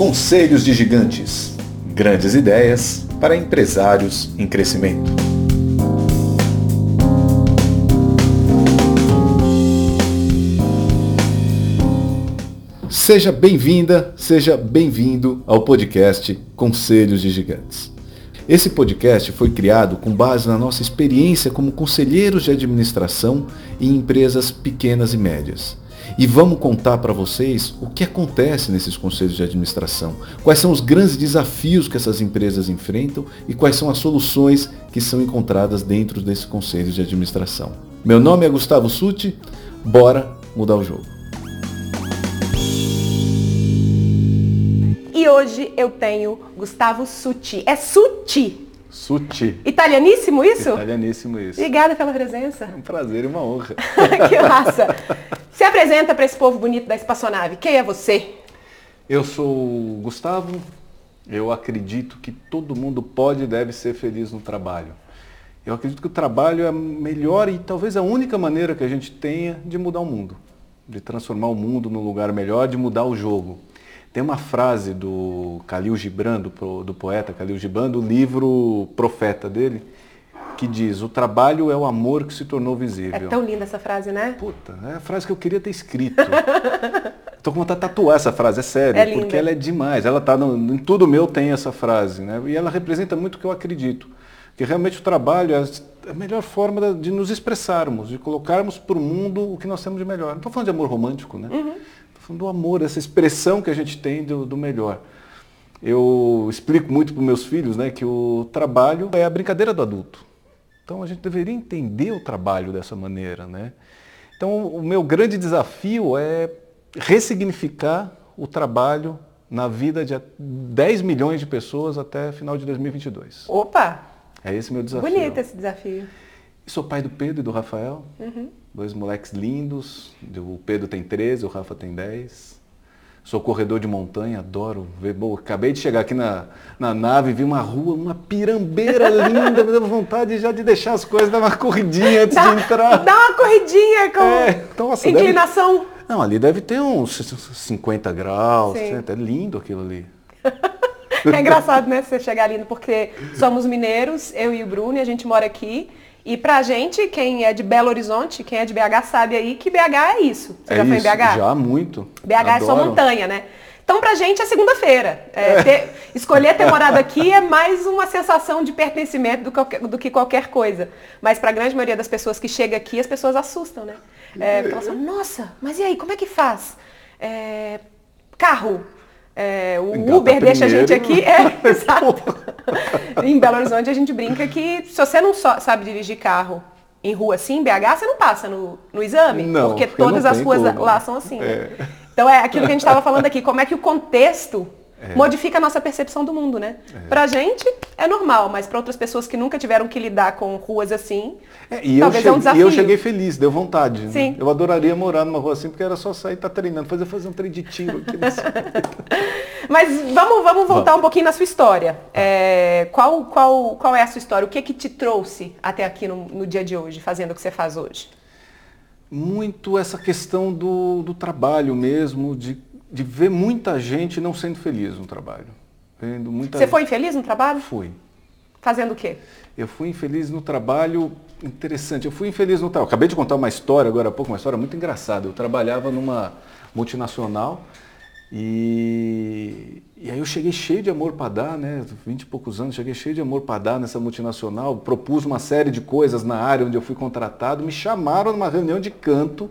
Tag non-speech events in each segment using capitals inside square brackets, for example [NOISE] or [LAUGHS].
Conselhos de Gigantes. Grandes ideias para empresários em crescimento. Seja bem-vinda, seja bem-vindo ao podcast Conselhos de Gigantes. Esse podcast foi criado com base na nossa experiência como conselheiros de administração em empresas pequenas e médias. E vamos contar para vocês o que acontece nesses conselhos de administração, quais são os grandes desafios que essas empresas enfrentam e quais são as soluções que são encontradas dentro desses conselhos de administração. Meu nome é Gustavo Suti, bora mudar o jogo. E hoje eu tenho Gustavo Suti. É Suti? Suti. Italianíssimo isso? Italianíssimo isso. Obrigada pela presença. É um prazer e uma honra. [LAUGHS] que massa. Se apresenta para esse povo bonito da espaçonave. Quem é você? Eu sou o Gustavo. Eu acredito que todo mundo pode e deve ser feliz no trabalho. Eu acredito que o trabalho é a melhor e talvez a única maneira que a gente tenha de mudar o mundo, de transformar o mundo num lugar melhor, de mudar o jogo. Tem uma frase do Khalil Gibran, do, do poeta Khalil Gibran, do livro Profeta dele, que diz: O trabalho é o amor que se tornou visível. É tão linda essa frase, né? Puta, é a frase que eu queria ter escrito. [LAUGHS] Tô com vontade de tatuar essa frase, é sério, É porque linda. ela é demais. Ela tá no, em tudo meu tem essa frase, né? E ela representa muito o que eu acredito. Que realmente o trabalho é a melhor forma de nos expressarmos, de colocarmos para o mundo o que nós temos de melhor. Não estou falando de amor romântico, né? Uhum. Estou falando do amor, essa expressão que a gente tem do, do melhor. Eu explico muito para os meus filhos né, que o trabalho é a brincadeira do adulto. Então a gente deveria entender o trabalho dessa maneira. Né? Então o meu grande desafio é ressignificar o trabalho na vida de 10 milhões de pessoas até final de 2022. Opa! É esse meu desafio. Bonito esse desafio. E sou pai do Pedro e do Rafael. Dois moleques lindos. O Pedro tem 13, o Rafa tem 10. Sou corredor de montanha, adoro ver. Bom, acabei de chegar aqui na, na nave, vi uma rua, uma pirambeira linda, [LAUGHS] me deu vontade já de deixar as coisas, dar uma corridinha antes Dá, de entrar. dá uma corridinha com É, nossa, deve- inclinação. Não, ali deve ter uns 50 graus, Sim. é lindo aquilo ali. [LAUGHS] É engraçado, né? Você chegar ali, porque somos mineiros, eu e o Bruno, e a gente mora aqui. E pra gente, quem é de Belo Horizonte, quem é de BH sabe aí que BH é isso. Você é já foi em isso, BH? Já, muito. BH é só Adoro. montanha, né? Então, pra gente é segunda-feira. É, ter- escolher ter morado aqui é mais uma sensação de pertencimento do, qualquer- do que qualquer coisa. Mas pra grande maioria das pessoas que chega aqui, as pessoas assustam, né? É, elas falam, nossa, mas e aí, como é que faz? É, carro. É, o Engata Uber deixa a gente aqui. É, [LAUGHS] exato. em Belo Horizonte a gente brinca que se você não só sabe dirigir carro em rua assim, em BH, você não passa no, no exame. Não, porque porque todas as ruas como. lá são assim. né? É. Então é aquilo que a gente estava falando aqui, como é que o contexto modifica a nossa percepção do mundo, né? Pra gente é normal, mas para outras pessoas que nunca tiveram que lidar com ruas assim, É, e, eu talvez é um cheguei, e desafio. eu cheguei feliz, deu vontade. né? Sim. Eu adoraria morar numa rua assim, porque era só sair e estar treinando, fazer, fazer um treino de tiro aqui. nesse- [LAUGHS] Mas vamos, vamos voltar um pouquinho na sua história. É, qual, qual, qual é a sua história? O que que te trouxe até aqui no, no dia de hoje, fazendo o que você faz hoje? Muito essa questão do, do trabalho mesmo, de, de ver muita gente não sendo feliz no trabalho. Vendo muita Você foi infeliz no trabalho? Fui. Fazendo o quê? Eu fui infeliz no trabalho, interessante. Eu fui infeliz no trabalho. Acabei de contar uma história agora há pouco, uma história muito engraçada. Eu trabalhava numa multinacional e, e aí eu cheguei cheio de amor para dar, né? 20 e poucos anos, cheguei cheio de amor para dar nessa multinacional, propus uma série de coisas na área onde eu fui contratado, me chamaram numa reunião de canto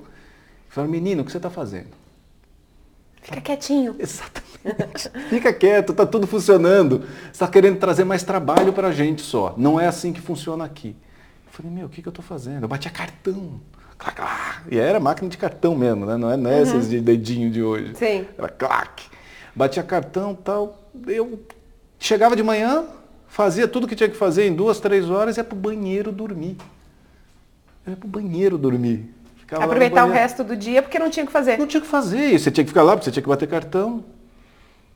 e falaram, menino, o que você está fazendo? Fica quietinho. [LAUGHS] Exatamente. Fica quieto, tá tudo funcionando. Você está querendo trazer mais trabalho para a gente só. Não é assim que funciona aqui. Eu falei, meu, o que, que eu estou fazendo? Eu batia cartão. Clac, clac. E era máquina de cartão mesmo, né? Não é nessas de dedinho de hoje. Sim. Era clac. Batia cartão tal. Eu chegava de manhã, fazia tudo que tinha que fazer em duas, três horas e ia pro banheiro dormir. Eu ia pro banheiro dormir. Ficava Aproveitar o resto do dia porque não tinha o que fazer. Não tinha o que fazer, você tinha que ficar lá, porque você tinha que bater cartão.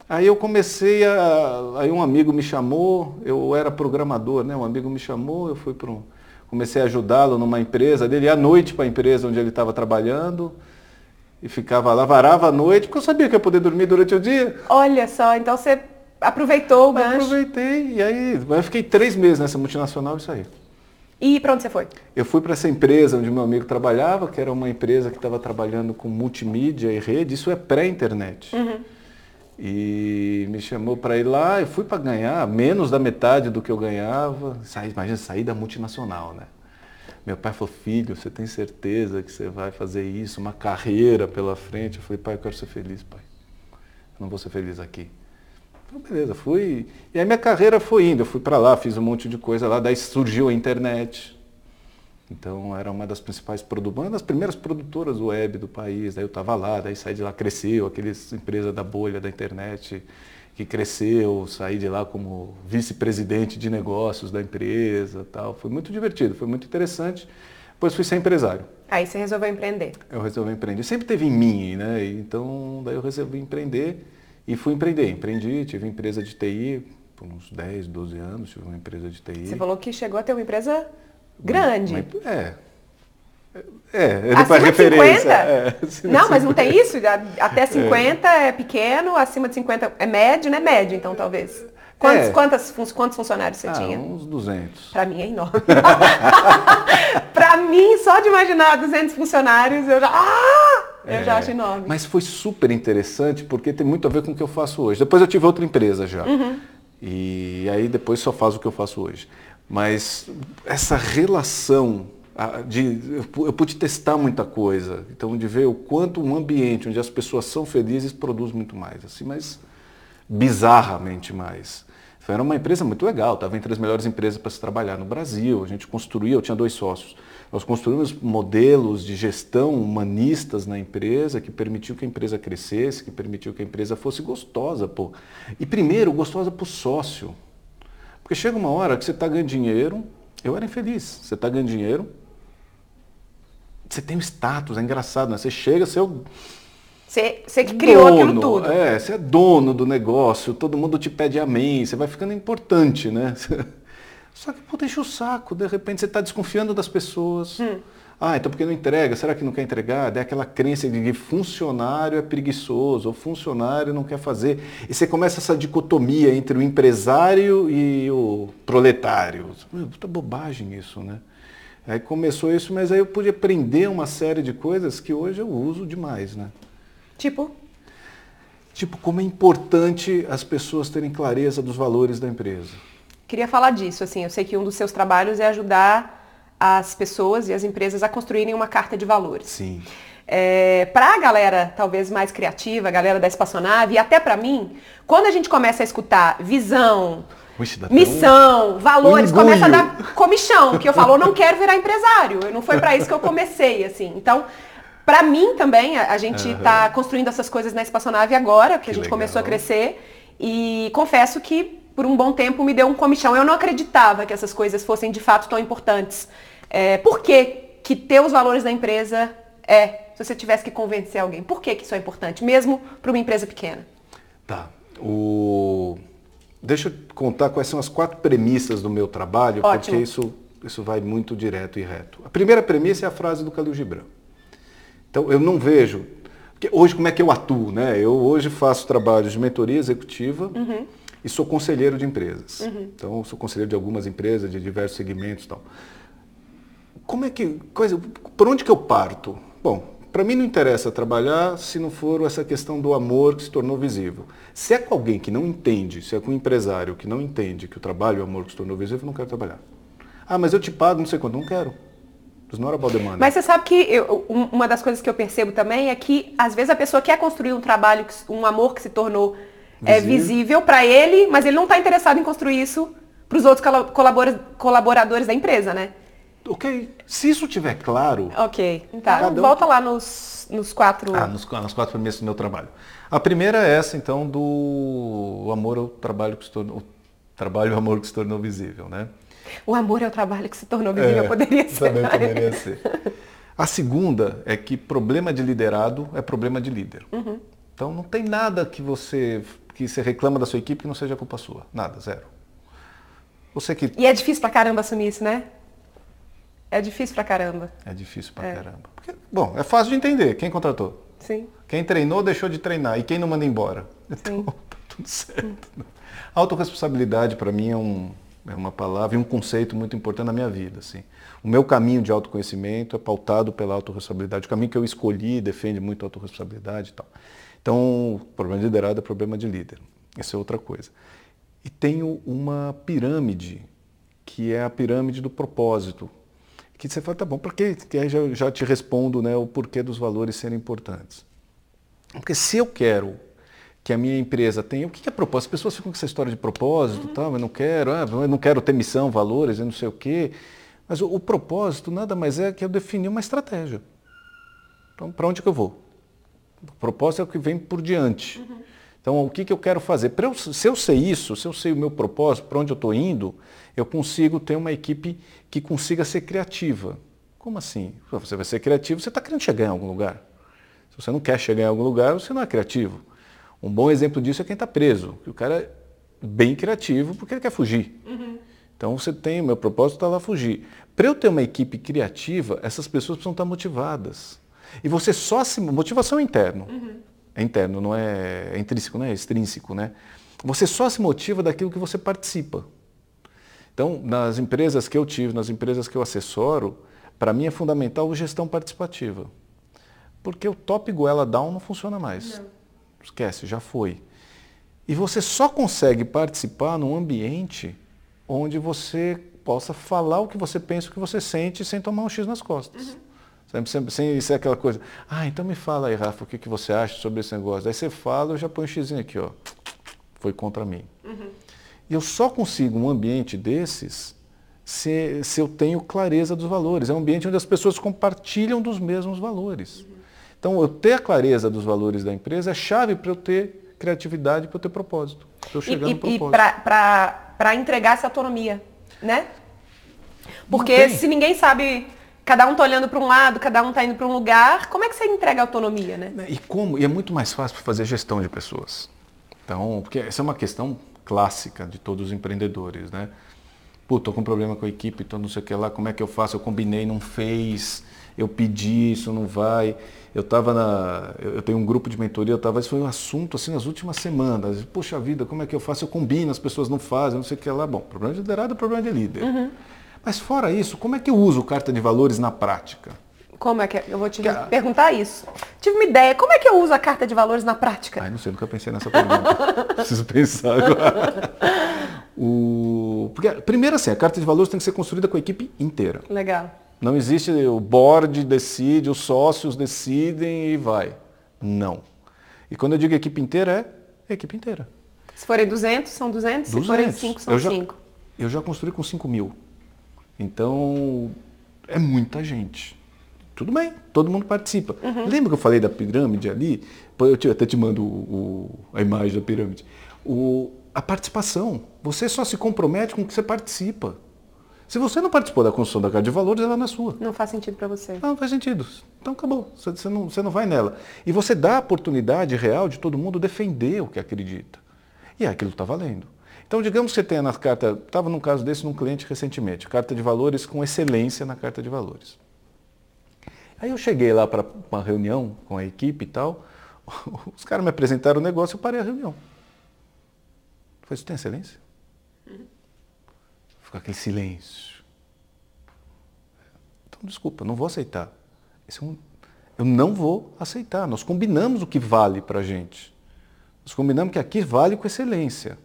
Aí eu comecei a. Aí um amigo me chamou, eu era programador, né? Um amigo me chamou, eu fui para um. Comecei a ajudá-lo numa empresa dele, ia à noite para a empresa onde ele estava trabalhando. e ficava lá, varava a noite, porque eu sabia que ia poder dormir durante o dia. Olha só, então você aproveitou o gancho. Aproveitei, e aí eu fiquei três meses nessa multinacional e saí. E para onde você foi? Eu fui para essa empresa onde meu amigo trabalhava, que era uma empresa que estava trabalhando com multimídia e rede, isso é pré-internet. Uhum. E me chamou para ir lá, eu fui para ganhar menos da metade do que eu ganhava. Saí, imagina, sair da multinacional, né? Meu pai falou, filho, você tem certeza que você vai fazer isso, uma carreira pela frente? Eu falei, pai, eu quero ser feliz, pai. Eu não vou ser feliz aqui. Então, beleza, fui. E aí minha carreira foi indo, eu fui para lá, fiz um monte de coisa lá, daí surgiu a internet. Então era uma das principais produtoras, uma das primeiras produtoras web do país. Daí eu estava lá, daí saí de lá, cresceu, aqueles empresa da bolha da internet que cresceu, saí de lá como vice-presidente de negócios da empresa, tal. Foi muito divertido, foi muito interessante. Depois fui ser empresário. Aí você resolveu empreender. Eu resolvi empreender. Sempre teve em mim, né? Então daí eu resolvi empreender e fui empreender. Empreendi, tive empresa de TI por uns 10, 12 anos, tive uma empresa de TI. Você falou que chegou a ter uma empresa grande. Uma, é. É, é acima de referência. 50? É, não, mas não tem isso? Até 50 [LAUGHS] é. é. pequeno, acima de 50 é médio, né? Médio, então, talvez. Quantos, é. quantas, quantos funcionários você ah, tinha? uns 200. Para mim é enorme. [LAUGHS] Para mim, só de imaginar 200 funcionários, eu já... Ah! Eu é, já acho enorme. Mas foi super interessante porque tem muito a ver com o que eu faço hoje. Depois eu tive outra empresa já. Uhum. E aí depois só faço o que eu faço hoje. Mas essa relação de, eu pude testar muita coisa, então de ver o quanto um ambiente onde as pessoas são felizes produz muito mais, assim, mas bizarramente mais. Era uma empresa muito legal, estava entre as melhores empresas para se trabalhar no Brasil. A gente construía, eu tinha dois sócios. Nós construímos modelos de gestão humanistas na empresa que permitiu que a empresa crescesse, que permitiu que a empresa fosse gostosa. Pô. E primeiro, gostosa para o sócio. Porque chega uma hora que você está ganhando dinheiro, eu era infeliz, você está ganhando dinheiro, você tem um status, é engraçado, né? Você chega, você é o. Você, você que criou dono, aquilo tudo. É, você é dono do negócio, todo mundo te pede amém, você vai ficando importante, né? [LAUGHS] Só que, pô, deixa o saco, de repente você está desconfiando das pessoas. Hum. Ah, então por que não entrega? Será que não quer entregar? É aquela crença de que funcionário é preguiçoso, ou funcionário não quer fazer. E você começa essa dicotomia entre o empresário e o proletário. Puta bobagem isso, né? Aí começou isso, mas aí eu pude aprender uma série de coisas que hoje eu uso demais, né? Tipo? Tipo, como é importante as pessoas terem clareza dos valores da empresa. Queria falar disso, assim, eu sei que um dos seus trabalhos é ajudar as pessoas e as empresas a construírem uma carta de valores. Sim. É, para a galera talvez mais criativa, a galera da espaçonave, e até para mim, quando a gente começa a escutar visão, missão, valores, começa a dar comichão, que eu falo, eu não quero virar empresário, não foi para isso que eu [LAUGHS] comecei, assim. Então, para mim também, a, a gente está uhum. construindo essas coisas na espaçonave agora, que, que a gente legal. começou a crescer, e confesso que por um bom tempo me deu um comichão. Eu não acreditava que essas coisas fossem de fato tão importantes. É, por que, que ter os valores da empresa é, se você tivesse que convencer alguém, por que, que isso é importante, mesmo para uma empresa pequena? Tá. O... Deixa eu contar quais são as quatro premissas do meu trabalho, Ótimo. porque isso, isso vai muito direto e reto. A primeira premissa é a frase do Khalil Gibran. Então, eu não vejo... Porque hoje, como é que eu atuo? Né? Eu hoje faço trabalhos de mentoria executiva uhum. E sou conselheiro de empresas. Uhum. Então, sou conselheiro de algumas empresas, de diversos segmentos e tal. Como é que... Coisa, por onde que eu parto? Bom, para mim não interessa trabalhar se não for essa questão do amor que se tornou visível. Se é com alguém que não entende, se é com um empresário que não entende que o trabalho é o amor que se tornou visível, eu não quero trabalhar. Ah, mas eu te pago não sei quanto. Não quero. Mas você sabe que eu, uma das coisas que eu percebo também é que às vezes a pessoa quer construir um trabalho, um amor que se tornou visível, é, visível para ele, mas ele não está interessado em construir isso para os outros colaboradores da empresa, né? Ok. Se isso tiver claro. Ok. Tá. Um... Volta lá nos, nos quatro. Ah, nos, nas quatro premissas do meu trabalho. A primeira é essa, então, do amor ao trabalho que se tornou. O trabalho e o amor que se tornou visível, né? O amor é o trabalho que se tornou visível, é, poderia ser. Também poderia [LAUGHS] ser. A segunda é que problema de liderado é problema de líder. Uhum. Então não tem nada que você que você reclama da sua equipe que não seja culpa sua. Nada, zero. Você que... E é difícil pra caramba assumir isso, né? É difícil pra caramba. É difícil pra é. caramba. Porque, bom, é fácil de entender. Quem contratou? Sim. Quem treinou deixou de treinar e quem não manda embora. Então, [LAUGHS] tá tudo certo. Né? Autoresponsabilidade para mim é, um, é uma palavra e um conceito muito importante na minha vida. Assim. O meu caminho de autoconhecimento é pautado pela autorresponsabilidade. O caminho que eu escolhi defende muito a autorresponsabilidade e tal. Então, problema de liderado é problema de líder. Isso é outra coisa. E tenho uma pirâmide, que é a pirâmide do propósito. Que você fala, tá bom, por que? Que aí já, já te respondo né, o porquê dos valores serem importantes. Porque se eu quero que a minha empresa tenha, o que é propósito? As pessoas ficam com essa história de propósito, uhum. tal, eu não quero, ah, eu não quero ter missão, valores, eu não sei o quê. Mas o, o propósito nada mais é que eu definir uma estratégia. Então, para onde que eu vou? Propósito é o que vem por diante. Uhum. Então, o que, que eu quero fazer? Eu, se eu sei isso, se eu sei o meu propósito, para onde eu estou indo, eu consigo ter uma equipe que consiga ser criativa. Como assim? Você vai ser criativo, você está querendo chegar em algum lugar. Se você não quer chegar em algum lugar, você não é criativo. Um bom exemplo disso é quem está preso. O cara é bem criativo porque ele quer fugir. Uhum. Então você tem, o meu propósito está lá fugir. Para eu ter uma equipe criativa, essas pessoas precisam estar motivadas. E você só se. Motivação é interno. Uhum. É interno, não é, é intrínseco, não é extrínseco, né? Você só se motiva daquilo que você participa. Então, nas empresas que eu tive, nas empresas que eu assessoro, para mim é fundamental a gestão participativa. Porque o top goela down não funciona mais. Não. Esquece, já foi. E você só consegue participar num ambiente onde você possa falar o que você pensa, o que você sente, sem tomar um X nas costas. Uhum. Sempre, sempre, sem ser aquela coisa, ah, então me fala aí, Rafa, o que, que você acha sobre esse negócio. Aí você fala, eu já ponho um xizinho aqui, ó. Foi contra mim. Uhum. E eu só consigo um ambiente desses se, se eu tenho clareza dos valores. É um ambiente onde as pessoas compartilham dos mesmos valores. Uhum. Então, eu ter a clareza dos valores da empresa é chave para eu ter criatividade, para eu ter propósito. Para eu chegar e, no propósito. E para entregar essa autonomia, né? Porque se ninguém sabe cada um está olhando para um lado, cada um está indo para um lugar, como é que você entrega autonomia, né? E como? E é muito mais fácil fazer gestão de pessoas. Então, porque essa é uma questão clássica de todos os empreendedores, né? Pô, tô com problema com a equipe, tô não sei o que lá, como é que eu faço? Eu combinei, não fez, eu pedi, isso não vai. Eu estava na. Eu tenho um grupo de mentoria, eu tava, isso foi um assunto assim nas últimas semanas. Poxa vida, como é que eu faço? Eu combino, as pessoas não fazem, não sei o que lá. Bom, problema de liderado é problema de líder. Uhum. Mas fora isso, como é que eu uso carta de valores na prática? Como é que é? eu vou te que perguntar isso? Tive uma ideia. Como é que eu uso a carta de valores na prática? Ai, não sei, nunca pensei nessa pergunta. [LAUGHS] Preciso pensar agora. O... Porque, primeiro assim, a carta de valores tem que ser construída com a equipe inteira. Legal. Não existe o board decide, os sócios decidem e vai. Não. E quando eu digo equipe inteira, é a equipe inteira. Se forem 200, são 200. 200. Se forem 5, são 5. Eu já construí com 5 mil. Então, é muita gente. Tudo bem, todo mundo participa. Uhum. Lembra que eu falei da pirâmide ali? Eu até te mando o, a imagem da pirâmide. O, a participação. Você só se compromete com o que você participa. Se você não participou da construção da carta de valores, ela não é sua. Não faz sentido para você. Não, não faz sentido. Então acabou. Você não, você não vai nela. E você dá a oportunidade real de todo mundo defender o que acredita. E é aquilo está valendo. Então, digamos que você tenha na carta, estava num caso desse num cliente recentemente, carta de valores com excelência na carta de valores. Aí eu cheguei lá para uma reunião com a equipe e tal, [LAUGHS] os caras me apresentaram o negócio, eu parei a reunião. Eu falei, isso tem excelência? Ficou aquele silêncio. Então, desculpa, não vou aceitar. É um, eu não vou aceitar. Nós combinamos o que vale para a gente. Nós combinamos que aqui vale com excelência.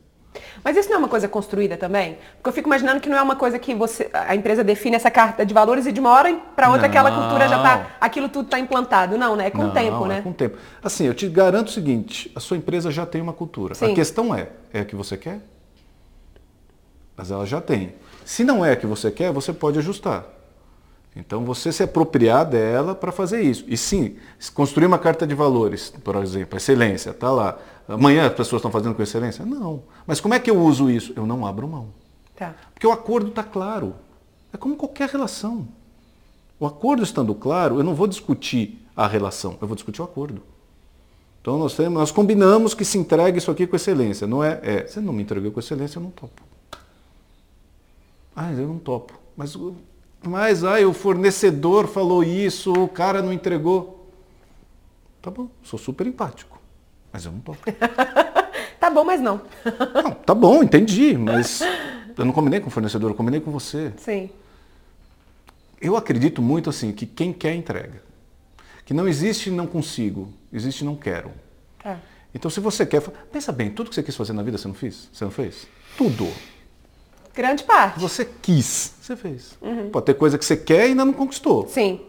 Mas isso não é uma coisa construída também? Porque eu fico imaginando que não é uma coisa que você, a empresa define essa carta de valores e de uma hora para outra não. aquela cultura já está, aquilo tudo está implantado. Não, né? É com o tempo, é né? É com o tempo. Assim, eu te garanto o seguinte, a sua empresa já tem uma cultura. Sim. A questão é, é a que você quer? Mas ela já tem. Se não é a que você quer, você pode ajustar. Então você se apropriar dela para fazer isso. E sim, construir uma carta de valores, por exemplo, excelência, está lá. Amanhã as pessoas estão fazendo com excelência? Não. Mas como é que eu uso isso? Eu não abro mão. Tá. Porque o acordo está claro. É como qualquer relação. O acordo estando claro, eu não vou discutir a relação, eu vou discutir o acordo. Então nós, temos, nós combinamos que se entregue isso aqui com excelência. Não é, é, você não me entregou com excelência, eu não topo. Ah, eu não topo. Mas, mas ai, o fornecedor falou isso, o cara não entregou. Tá bom, sou super empático, mas eu não toco. [LAUGHS] tá bom, mas não. [LAUGHS] não. Tá bom, entendi, mas eu não combinei com o fornecedor, eu combinei com você. Sim. Eu acredito muito assim, que quem quer entrega. Que não existe não consigo, existe não quero. Tá. Então se você quer, pensa bem, tudo que você quis fazer na vida você não fez? Você não fez? Tudo. Grande parte. Você quis, você fez. Uhum. Pode ter coisa que você quer e ainda não conquistou. Sim.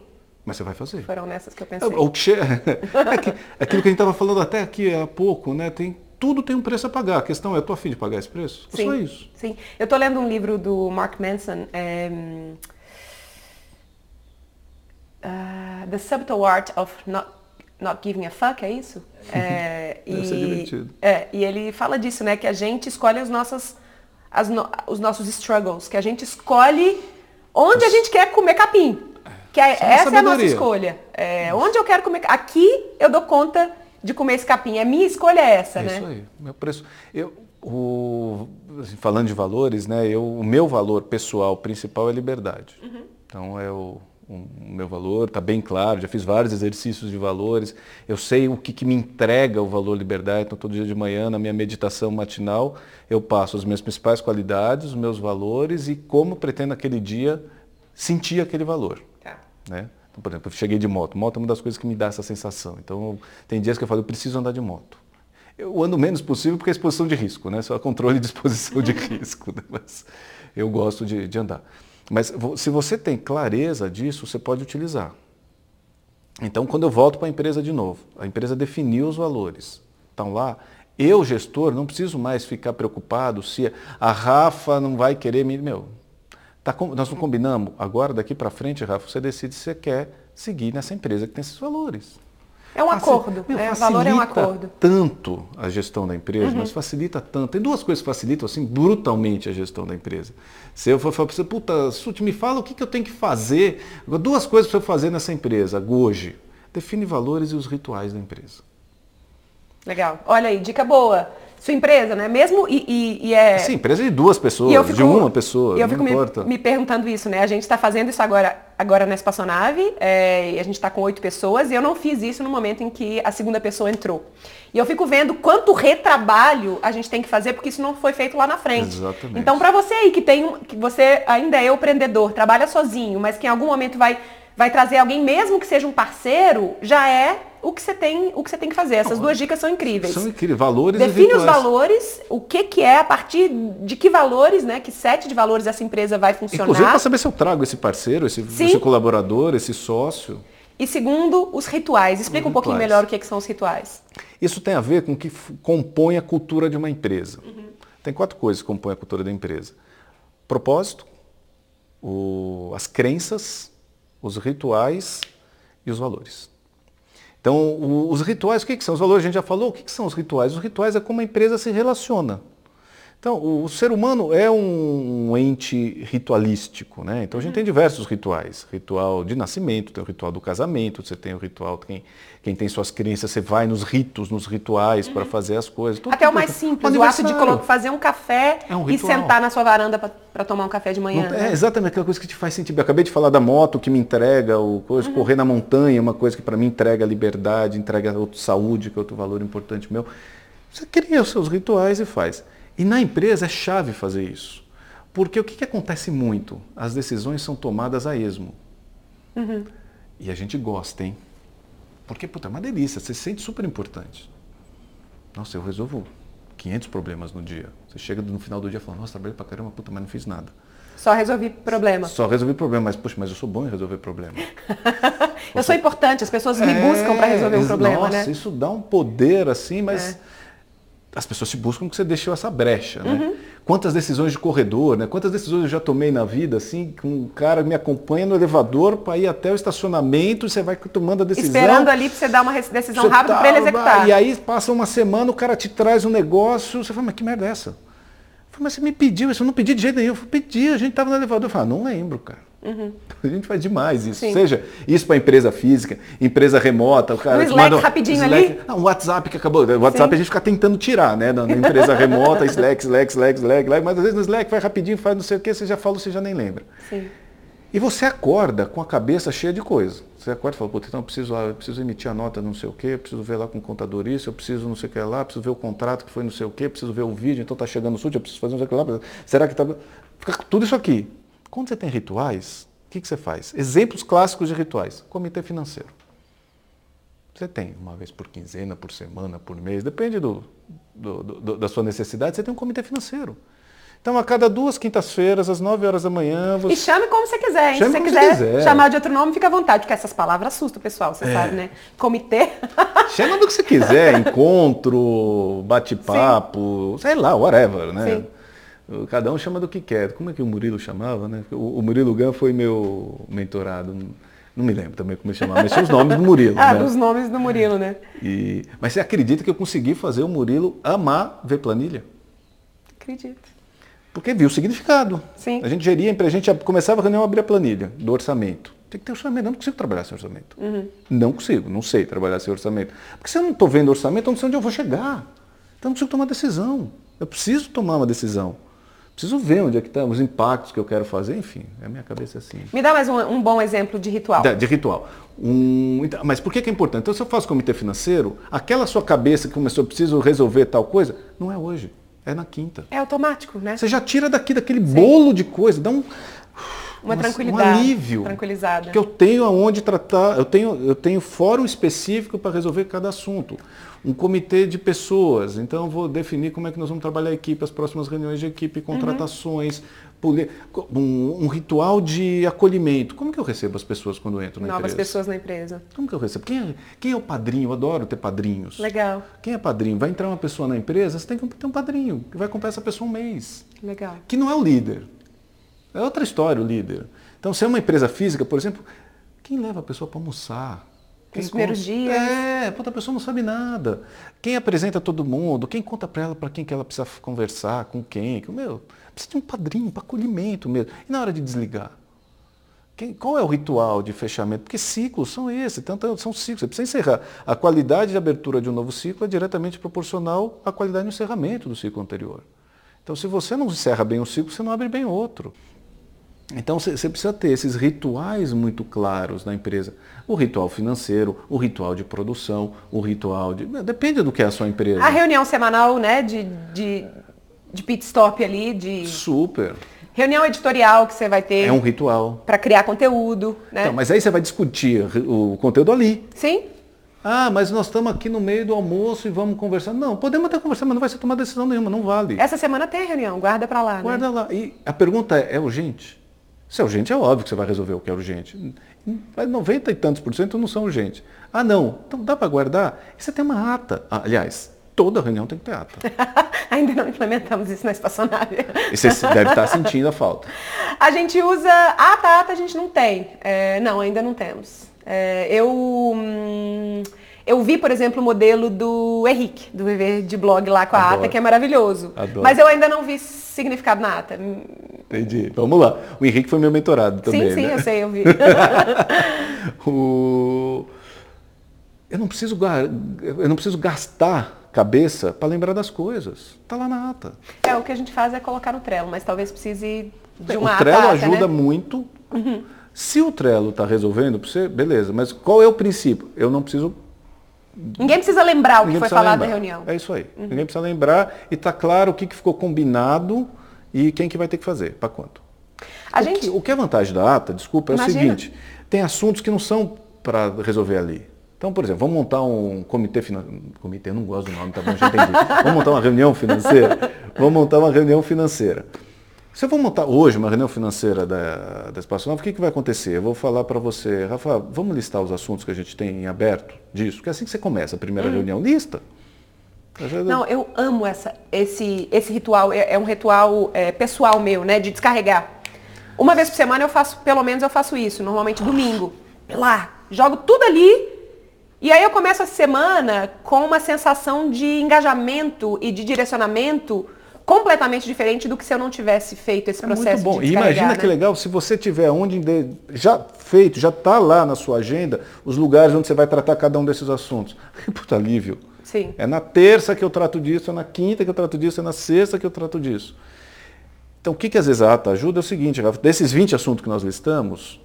Mas você vai fazer. Foram nessas que eu pensei. O que [LAUGHS] é que, aquilo que a gente estava falando até aqui há pouco, né? Tem, tudo tem um preço a pagar. A questão é, eu estou afim de pagar esse preço? Sim, só isso. Sim. Eu estou lendo um livro do Mark Manson, é, uh, The Subtle Art of Not, Not Giving a Fuck, é isso? [LAUGHS] É, Deve e, ser divertido. É, e ele fala disso, né? Que a gente escolhe as nossas, as no, os nossos struggles, que a gente escolhe onde a gente quer comer capim. Que é, essa é a nossa escolha. É, onde eu quero comer. Aqui eu dou conta de comer esse capim. A minha escolha é essa, é né? Isso aí. Meu preço. Eu, o, assim, falando de valores, né? Eu, o meu valor pessoal principal é liberdade. Uhum. Então é o, meu valor, está bem claro, já fiz vários exercícios de valores. Eu sei o que, que me entrega o valor liberdade. Então todo dia de manhã, na minha meditação matinal, eu passo as minhas principais qualidades, os meus valores e como pretendo aquele dia sentir aquele valor. Né? Então, por exemplo, eu cheguei de moto. Moto é uma das coisas que me dá essa sensação. Então, tem dias que eu falo, eu preciso andar de moto. Eu ando o menos possível porque é exposição de risco, né? Só controle de exposição de [LAUGHS] risco. Né? Mas eu gosto de, de andar. Mas se você tem clareza disso, você pode utilizar. Então, quando eu volto para a empresa de novo, a empresa definiu os valores. Estão lá. Eu, gestor, não preciso mais ficar preocupado se a Rafa não vai querer me. Meu, Tá, nós não combinamos? Agora, daqui para frente, Rafa, você decide se você quer seguir nessa empresa que tem esses valores. É um acordo. Meu, é, o valor é um acordo. tanto a gestão da empresa, uhum. mas facilita tanto. Tem duas coisas que facilitam assim brutalmente a gestão da empresa. Se eu for falar para você, puta, Sute, me fala o que, que eu tenho que fazer. Duas coisas para eu fazer nessa empresa hoje. Define valores e os rituais da empresa. Legal. Olha aí, dica boa sua empresa, né? Mesmo e, e, e é. Sim, empresa de duas pessoas, fico, de uma pessoa. E eu fico me, me, perguntando isso, né? A gente está fazendo isso agora, agora na espaçonave, é, e a gente está com oito pessoas, e eu não fiz isso no momento em que a segunda pessoa entrou. E eu fico vendo quanto retrabalho a gente tem que fazer, porque isso não foi feito lá na frente. Exatamente. Então, para você aí que tem, que você ainda é empreendedor, trabalha sozinho, mas que em algum momento vai, vai trazer alguém, mesmo que seja um parceiro, já é o que você tem, o que você tem que fazer. Essas duas dicas são incríveis. São incríveis. Valores Define os valores, o que, que é, a partir de que valores, né? Que sete de valores essa empresa vai funcionar. Inclusive para saber se eu trago esse parceiro, esse, esse, colaborador, esse sócio. E segundo, os rituais. Explica os um pouquinho melhor o que, que, são os rituais. Isso tem a ver com o que compõe a cultura de uma empresa. Uhum. Tem quatro coisas que compõem a cultura da empresa. Propósito, o, as crenças, os rituais e os valores. Então, os rituais, o que, que, são? Os valores, a gente já falou, o que, que, são os rituais? Os rituais é como a empresa se relaciona. Então, o, o ser humano é um, um ente ritualístico, né? Então, a gente tem diversos rituais. Ritual de nascimento, tem o ritual do casamento, você tem o ritual, quem, quem tem suas crenças, você vai nos ritos, nos rituais uhum. para fazer as coisas. Tudo, Até o mais simples, o ato de fazer um café é um e sentar na sua varanda para tomar um café de manhã. Não, né? É exatamente aquela coisa que te faz sentir Eu acabei de falar da moto que me entrega, o coisa, uhum. correr na montanha, é uma coisa que para mim entrega liberdade, entrega saúde, que é outro valor importante meu. Você cria os seus rituais e faz. E na empresa é chave fazer isso. Porque o que, que acontece muito? As decisões são tomadas a esmo. Uhum. E a gente gosta, hein? Porque, puta, é uma delícia, você se sente super importante. Nossa, eu resolvo 500 problemas no dia. Você chega no final do dia e fala, nossa, trabalhei pra caramba, puta, mas não fiz nada. Só resolvi problema. Só resolvi problema, mas, puxa, mas eu sou bom em resolver problema. [LAUGHS] eu sou importante, as pessoas me é, buscam para resolver um problema, nossa, né? isso dá um poder assim, mas... É as pessoas se buscam porque você deixou essa brecha, né? Uhum. Quantas decisões de corredor, né? Quantas decisões eu já tomei na vida, assim, que um cara me acompanha no elevador para ir até o estacionamento você vai tomando a decisão. Esperando ali para você dar uma decisão rápida tá, para ele executar. E aí passa uma semana, o cara te traz um negócio, você fala, mas que merda é essa? Eu falo, mas você me pediu, isso eu não pedi de jeito nenhum. Eu falei, pedi, a gente estava no elevador. Eu falo, não lembro, cara. Uhum. A gente faz demais isso. Sim. Seja isso para empresa física, empresa remota, o cara. No Slack manda, rapidinho Slack, ali. Não, o WhatsApp que acabou. O WhatsApp Sim. a gente fica tentando tirar, né? Na, empresa remota, [LAUGHS] Slack, Slack, Slack, Slack, Slack, mas às vezes no Slack vai rapidinho, faz não sei o que, você já falou, você já nem lembra. Sim. E você acorda com a cabeça cheia de coisa. Você acorda e fala, puta, então eu preciso, eu preciso emitir a nota não sei o quê, eu preciso ver lá com o contador isso, eu preciso não sei o que lá, preciso ver o contrato que foi não sei o quê, preciso ver o vídeo, então está chegando o SUT, eu preciso fazer não sei o que lá. Será que está... Fica tudo isso aqui. Quando você tem rituais, o que, que você faz? Exemplos clássicos de rituais. Comitê financeiro. Você tem uma vez por quinzena, por semana, por mês, depende do, do, do, da sua necessidade, você tem um comitê financeiro. Então, a cada duas quintas-feiras, às 9 horas da manhã. Você... E chame como você quiser, hein? Chame Se você quiser, quiser, chamar de outro nome, fica à vontade, porque essas palavras assustam o pessoal, você é. sabe, né? Comitê. [LAUGHS] Chama do que você quiser, encontro, bate-papo, sei lá, whatever, né? Sim. Cada um chama do que quer. Como é que o Murilo chamava, né? O Murilo Gan foi meu mentorado. Não me lembro também como ele chamava, mas tinha os nomes do Murilo. ah, [LAUGHS] né? os nomes do Murilo, né? E... Mas você acredita que eu consegui fazer o Murilo amar ver planilha? Acredito. Porque viu o significado. Sim. A gente geria, a gente começava a reunião abrir a planilha do orçamento. Tem que ter orçamento. Eu não consigo trabalhar sem orçamento. Uhum. Não consigo, não sei trabalhar sem orçamento. Porque se eu não estou vendo orçamento, eu não sei onde eu vou chegar. Então eu preciso tomar decisão. Eu preciso tomar uma decisão. Preciso ver onde é que estão tá, os impactos que eu quero fazer, enfim, a minha cabeça é assim. Me dá mais um, um bom exemplo de ritual. De, de ritual. Um, então, mas por que, que é importante? Então, se eu faço comitê financeiro, aquela sua cabeça que começou, preciso resolver tal coisa, não é hoje. É na quinta. É automático, né? Você já tira daqui daquele Sim. bolo de coisa, dá um uma, tranquilidade, um alívio, tranquilizada. Que eu tenho aonde tratar, eu tenho eu tenho fórum específico para resolver cada assunto. Um comitê de pessoas, então eu vou definir como é que nós vamos trabalhar a equipe, as próximas reuniões de equipe, contratações, uhum um, um, ritual de acolhimento. Como que eu recebo as pessoas quando entro na Novas empresa? Novas pessoas na empresa. Como que eu recebo? Quem é, quem é o padrinho? Eu adoro ter padrinhos. Legal. Quem é padrinho? Vai entrar uma pessoa na empresa, você tem que ter um padrinho, que vai comprar essa pessoa um mês. Legal. Que não é o líder. É outra história o líder. Então, se é uma empresa física, por exemplo, quem leva a pessoa para almoçar? Quem Os primeiros dias. É, puta, a pessoa não sabe nada. Quem apresenta todo mundo? Quem conta para ela para quem que ela precisa conversar, com quem? Meu, precisa de um padrinho para acolhimento mesmo. E na hora de desligar? Quem, qual é o ritual de fechamento? Porque ciclos são esses, tanto, são ciclos. Você precisa encerrar. A qualidade de abertura de um novo ciclo é diretamente proporcional à qualidade do encerramento do ciclo anterior. Então, se você não encerra bem um ciclo, você não abre bem outro. Então você precisa ter esses rituais muito claros na empresa. O ritual financeiro, o ritual de produção, o ritual de. Depende do que é a sua empresa. A reunião semanal, né, de, de, de pit stop ali, de. Super. Reunião editorial que você vai ter. É um ritual. Para criar conteúdo. Né? Então, mas aí você vai discutir o conteúdo ali. Sim. Ah, mas nós estamos aqui no meio do almoço e vamos conversar. Não, podemos até conversar, mas não vai ser tomar decisão nenhuma, não vale. Essa semana tem reunião, guarda para lá. Guarda né? lá. E a pergunta é, é urgente? Se é urgente, é óbvio que você vai resolver o que é urgente. Mas 90 e tantos por cento não são urgentes. Ah, não. Então dá para guardar? E você tem uma ata. Ah, aliás, toda reunião tem que ter ata. [LAUGHS] Ainda não implementamos isso na espaçonave. E você deve estar sentindo a falta. A gente usa. Ata, ata a gente não tem. É, não, ainda não temos. É, eu. Hum, eu vi, por exemplo, o modelo do Henrique, do Viver de Blog lá com a Adoro. ata, que é maravilhoso. Adoro. Mas eu ainda não vi significado na ata. Entendi. Vamos lá. O Henrique foi meu mentorado também. Sim, sim, né? eu sei, eu vi. [LAUGHS] o... Eu não preciso eu não preciso gastar cabeça para lembrar das coisas. Está lá na ata. É, o que a gente faz é colocar no Trello, mas talvez precise de uma O Trello ata, ajuda né? muito. Uhum. Se o Trello está resolvendo para você, beleza. Mas qual é o princípio? Eu não preciso Ninguém precisa lembrar o que foi falado na reunião. É isso aí. Uhum. Ninguém precisa lembrar e está claro o que, que ficou combinado e quem que vai ter que fazer, para quanto. A o, gente... que, o que é vantagem da ata, desculpa, é Imagina. o seguinte, tem assuntos que não são para resolver ali. Então, por exemplo, vamos montar um comitê financeiro. Comitê, não gosto do nome, tá bom, já entendi. [LAUGHS] vamos montar uma reunião financeira? Vamos montar uma reunião financeira. Se eu vou montar hoje uma reunião financeira da, da Espaço Nova, o que, que vai acontecer? Eu vou falar para você, Rafa, vamos listar os assuntos que a gente tem em aberto disso, porque é assim que você começa a primeira uhum. reunião, lista. Não, eu amo essa, esse, esse ritual, é, é um ritual é, pessoal meu, né, de descarregar. Uma vez por semana eu faço, pelo menos eu faço isso, normalmente domingo. Lá, jogo tudo ali, e aí eu começo a semana com uma sensação de engajamento e de direcionamento completamente diferente do que se eu não tivesse feito esse processo é muito bom. e imagina né? que legal se você tiver onde já feito, já está lá na sua agenda os lugares onde você vai tratar cada um desses assuntos. [LAUGHS] Puta alívio. Sim. É na terça que eu trato disso, é na quinta que eu trato disso, é na sexta que eu trato disso. Então, o que, que às vezes a ata ajuda é o seguinte, desses 20 assuntos que nós listamos,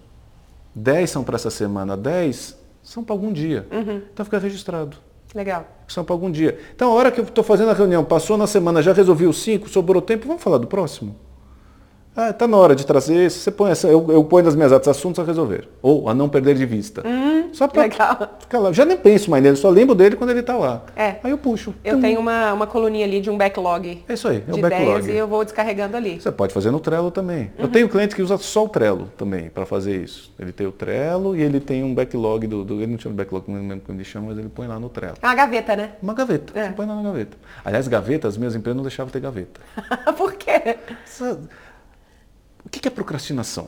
10 são para essa semana, 10 são para algum dia. Uhum. Então fica registrado. Legal. São para algum dia. Então, a hora que eu estou fazendo a reunião, passou na semana, já resolvi os cinco, sobrou tempo, vamos falar do próximo? Ah, está na hora de trazer esse. Você põe essa, eu, eu ponho nas minhas atas assuntos a resolver. Ou a não perder de vista. Hum, só para ficar lá. Já nem penso mais nele, só lembro dele quando ele está lá. É. Aí eu puxo. Eu tenho uma, uma coluninha ali de um backlog. É isso aí, é de o backlog. e eu vou descarregando ali. Você pode fazer no Trello também. Uhum. Eu tenho cliente que usa só o Trello também para fazer isso. Ele tem o Trello e ele tem um backlog do. do ele não chama backlog, não lembro como ele chama, mas ele põe lá no Trello. É uma gaveta, né? Uma gaveta. É. Você põe lá na gaveta. Aliás, gaveta, as minhas empresas não deixavam ter gaveta. [LAUGHS] Por quê? Essa o que é procrastinação?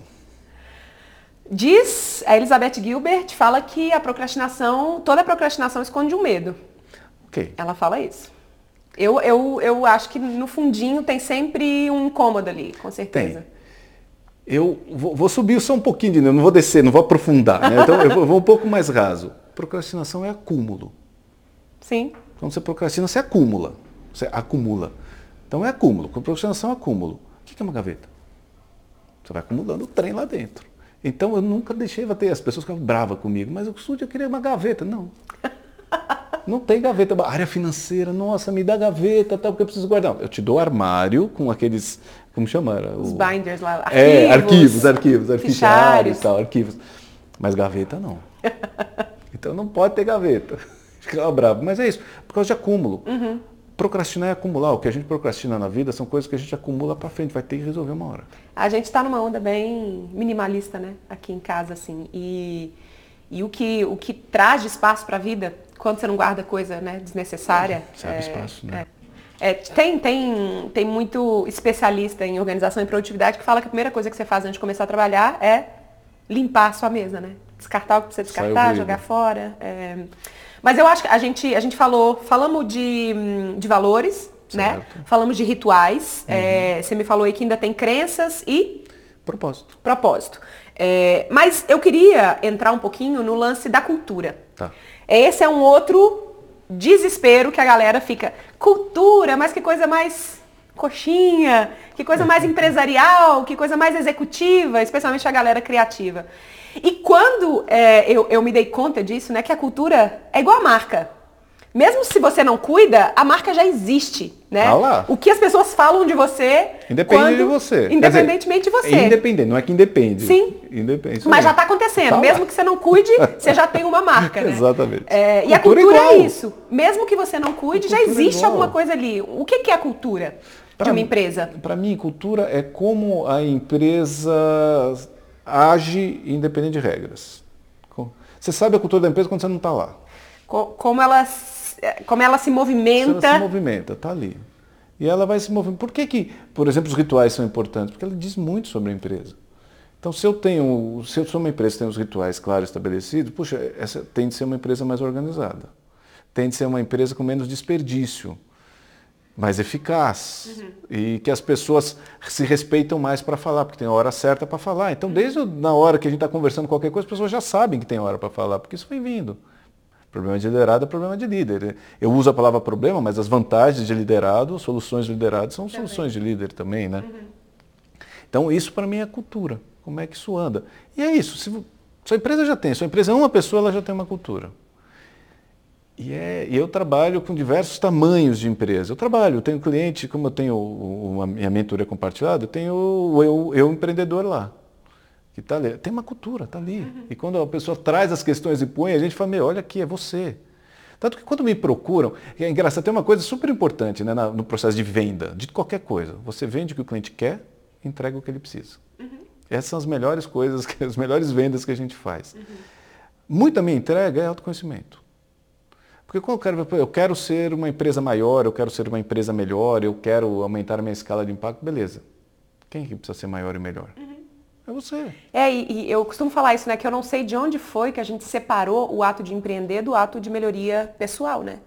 Diz a Elizabeth Gilbert, fala que a procrastinação, toda procrastinação esconde um medo. Ok. Ela fala isso. Eu, eu, eu acho que no fundinho tem sempre um incômodo ali, com certeza. Tem. Eu vou, vou subir só um pouquinho de novo, não vou descer, não vou aprofundar. Né? Então eu vou, vou um pouco mais raso. Procrastinação é acúmulo. Sim. Quando você procrastina, você acumula. Você acumula. Então é acúmulo. Com procrastinação é acúmulo. O que é uma gaveta? Você vai acumulando o trem lá dentro. Então eu nunca deixei ter. As pessoas ficavam bravas comigo, mas o estúdio eu queria uma gaveta. Não. [LAUGHS] Não tem gaveta. Área financeira, nossa, me dá gaveta, tal, porque eu preciso guardar. Eu te dou armário com aqueles. Como chama? Os o... binders lá. Arquivos, é, arquivos, arquivos, arquivos, tal, arquivos. Mas gaveta não. [LAUGHS] Então não pode ter gaveta. [LAUGHS] Ficava bravo. Mas é isso, por causa de acúmulo. Uhum. Procrastinar é acumular. O que a gente procrastina na vida são coisas que a gente acumula para frente, vai ter que resolver uma hora. A gente está numa onda bem minimalista, né? Aqui em casa, assim. E, e o, que, o que traz de espaço para a vida, quando você não guarda coisa né, desnecessária. É, é, espaço, né? É, é, tem, tem, tem muito especialista em organização e produtividade que fala que a primeira coisa que você faz antes de começar a trabalhar é limpar a sua mesa, né? Descartar o que precisa descartar, jogar fora. É... Mas eu acho que a gente, a gente falou, falamos de, de valores, né? certo. né? Falamos de rituais. Uhum. É, você me falou aí que ainda tem crenças e. Propósito. Propósito. É, mas eu queria entrar um pouquinho no lance da cultura. Tá. Esse é um outro desespero que a galera fica. Cultura, mas que coisa mais coxinha, que coisa mais [LAUGHS] empresarial, que coisa mais executiva, especialmente a galera criativa. E quando é, eu, eu me dei conta disso, né, que a cultura é igual a marca. Mesmo se você não cuida, a marca já existe, né? Ah lá. O que as pessoas falam de você. Independe quando, de você. Independentemente dizer, de você. independente, não é que independe. Sim. Independe. Mas já está acontecendo. Tá Mesmo lá. que você não cuide, você já tem uma marca, né? [LAUGHS] Exatamente. É, e a cultura é isso. Mesmo que você não cuide, já existe alguma coisa ali. O que, que é a cultura pra de uma empresa? Para mim, cultura é como a empresa age independente de regras. Você sabe a cultura da empresa quando você não está lá. Como ela, como ela se movimenta. Ela se movimenta, está ali. E ela vai se movimentar. Por que, que, por exemplo, os rituais são importantes? Porque ela diz muito sobre a empresa. Então, se eu tenho, se eu sou uma empresa que tem os rituais claros estabelecidos, puxa, essa tem de ser uma empresa mais organizada. Tem de ser uma empresa com menos desperdício mais eficaz uhum. e que as pessoas se respeitam mais para falar, porque tem a hora certa para falar. Então, desde na hora que a gente está conversando qualquer coisa, as pessoas já sabem que tem hora para falar, porque isso vem vindo. Problema de liderado é problema de líder. Eu uso a palavra problema, mas as vantagens de liderado, soluções de liderado são também. soluções de líder também, né? Uhum. Então, isso para mim é cultura. Como é que isso anda? E é isso. Se sua empresa já tem, sua empresa é uma pessoa, ela já tem uma cultura. E, é, eu trabalho com diversos tamanhos de empresa. Eu trabalho, eu tenho cliente, como eu tenho uma, minha mentoria compartilhada, eu tenho o eu, eu empreendedor lá. Que tá ali. Tem uma cultura, está ali. Uhum. E quando a pessoa traz as questões e põe, a gente fala, meu, olha aqui, é você. Tanto que quando me procuram, é engraçado, tem uma coisa super importante né, no processo de venda, de qualquer coisa. Você vende o que o cliente quer, entrega o que ele precisa. Uhum. Essas são as melhores coisas, [LAUGHS] as melhores vendas que a gente faz. Uhum. Muita minha entrega é autoconhecimento. Porque quando eu quero, eu quero ser uma empresa maior, eu quero ser uma empresa melhor, eu quero aumentar a minha escala de impacto, beleza. Quem que precisa ser maior e melhor? Uhum. É você. É, e, e, eu costumo falar isso, né? Que eu não sei de onde foi que a gente separou o ato de empreender do ato de melhoria pessoal, né?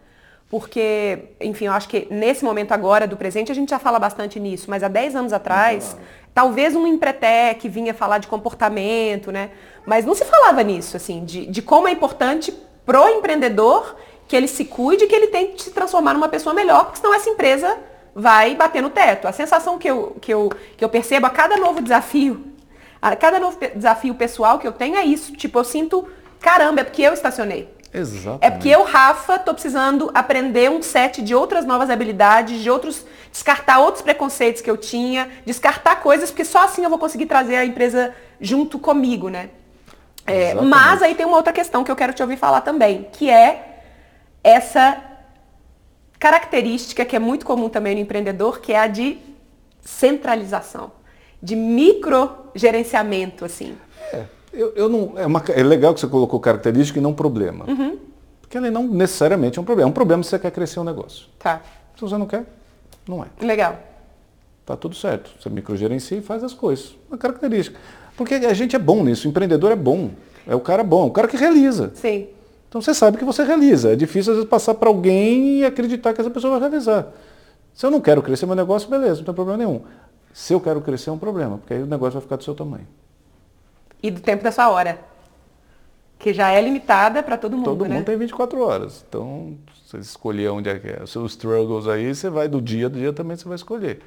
Porque, enfim, eu acho que nesse momento agora do presente a gente já fala bastante nisso, mas há 10 anos atrás, talvez um empretec vinha falar de comportamento, né? Mas não se falava nisso, assim, de, de como é importante pro empreendedor que ele se cuide, que ele tem que se transformar numa pessoa melhor, porque senão essa empresa vai bater no teto. A sensação que eu, que eu, que eu percebo a cada novo desafio, a cada novo desafio pessoal que eu tenho é isso. Tipo, eu sinto, caramba, é porque eu estacionei. Exatamente. É porque eu, Rafa, tô precisando aprender um set de outras novas habilidades, de outros, descartar outros preconceitos que eu tinha, descartar coisas, porque só assim eu vou conseguir trazer a empresa junto comigo, né? É, mas aí tem uma outra questão que eu quero te ouvir falar também, que é essa característica que é muito comum também no empreendedor, que é a de centralização, de microgerenciamento, assim. É, eu, eu não, é, uma, é, legal que você colocou característica e não problema. Uhum. Porque ele não necessariamente é um problema. É um problema se você quer crescer um negócio. Tá. Se você não quer, não é. Legal. Tá tudo certo. Você microgerencia e faz as coisas. Uma característica. Porque a gente é bom nisso, o empreendedor é bom. É o cara bom, o cara que realiza. Sim. Então você sabe que você realiza. É difícil às vezes passar para alguém e acreditar que essa pessoa vai realizar. Se eu não quero crescer meu negócio, beleza, não tem problema nenhum. Se eu quero crescer é um problema, porque aí o negócio vai ficar do seu tamanho. E do tempo da sua hora. Que já é limitada para todo mundo. Todo né? mundo tem 24 horas. Então, você escolher onde é que é. Os seus struggles aí, você vai do dia, do dia também você vai escolher.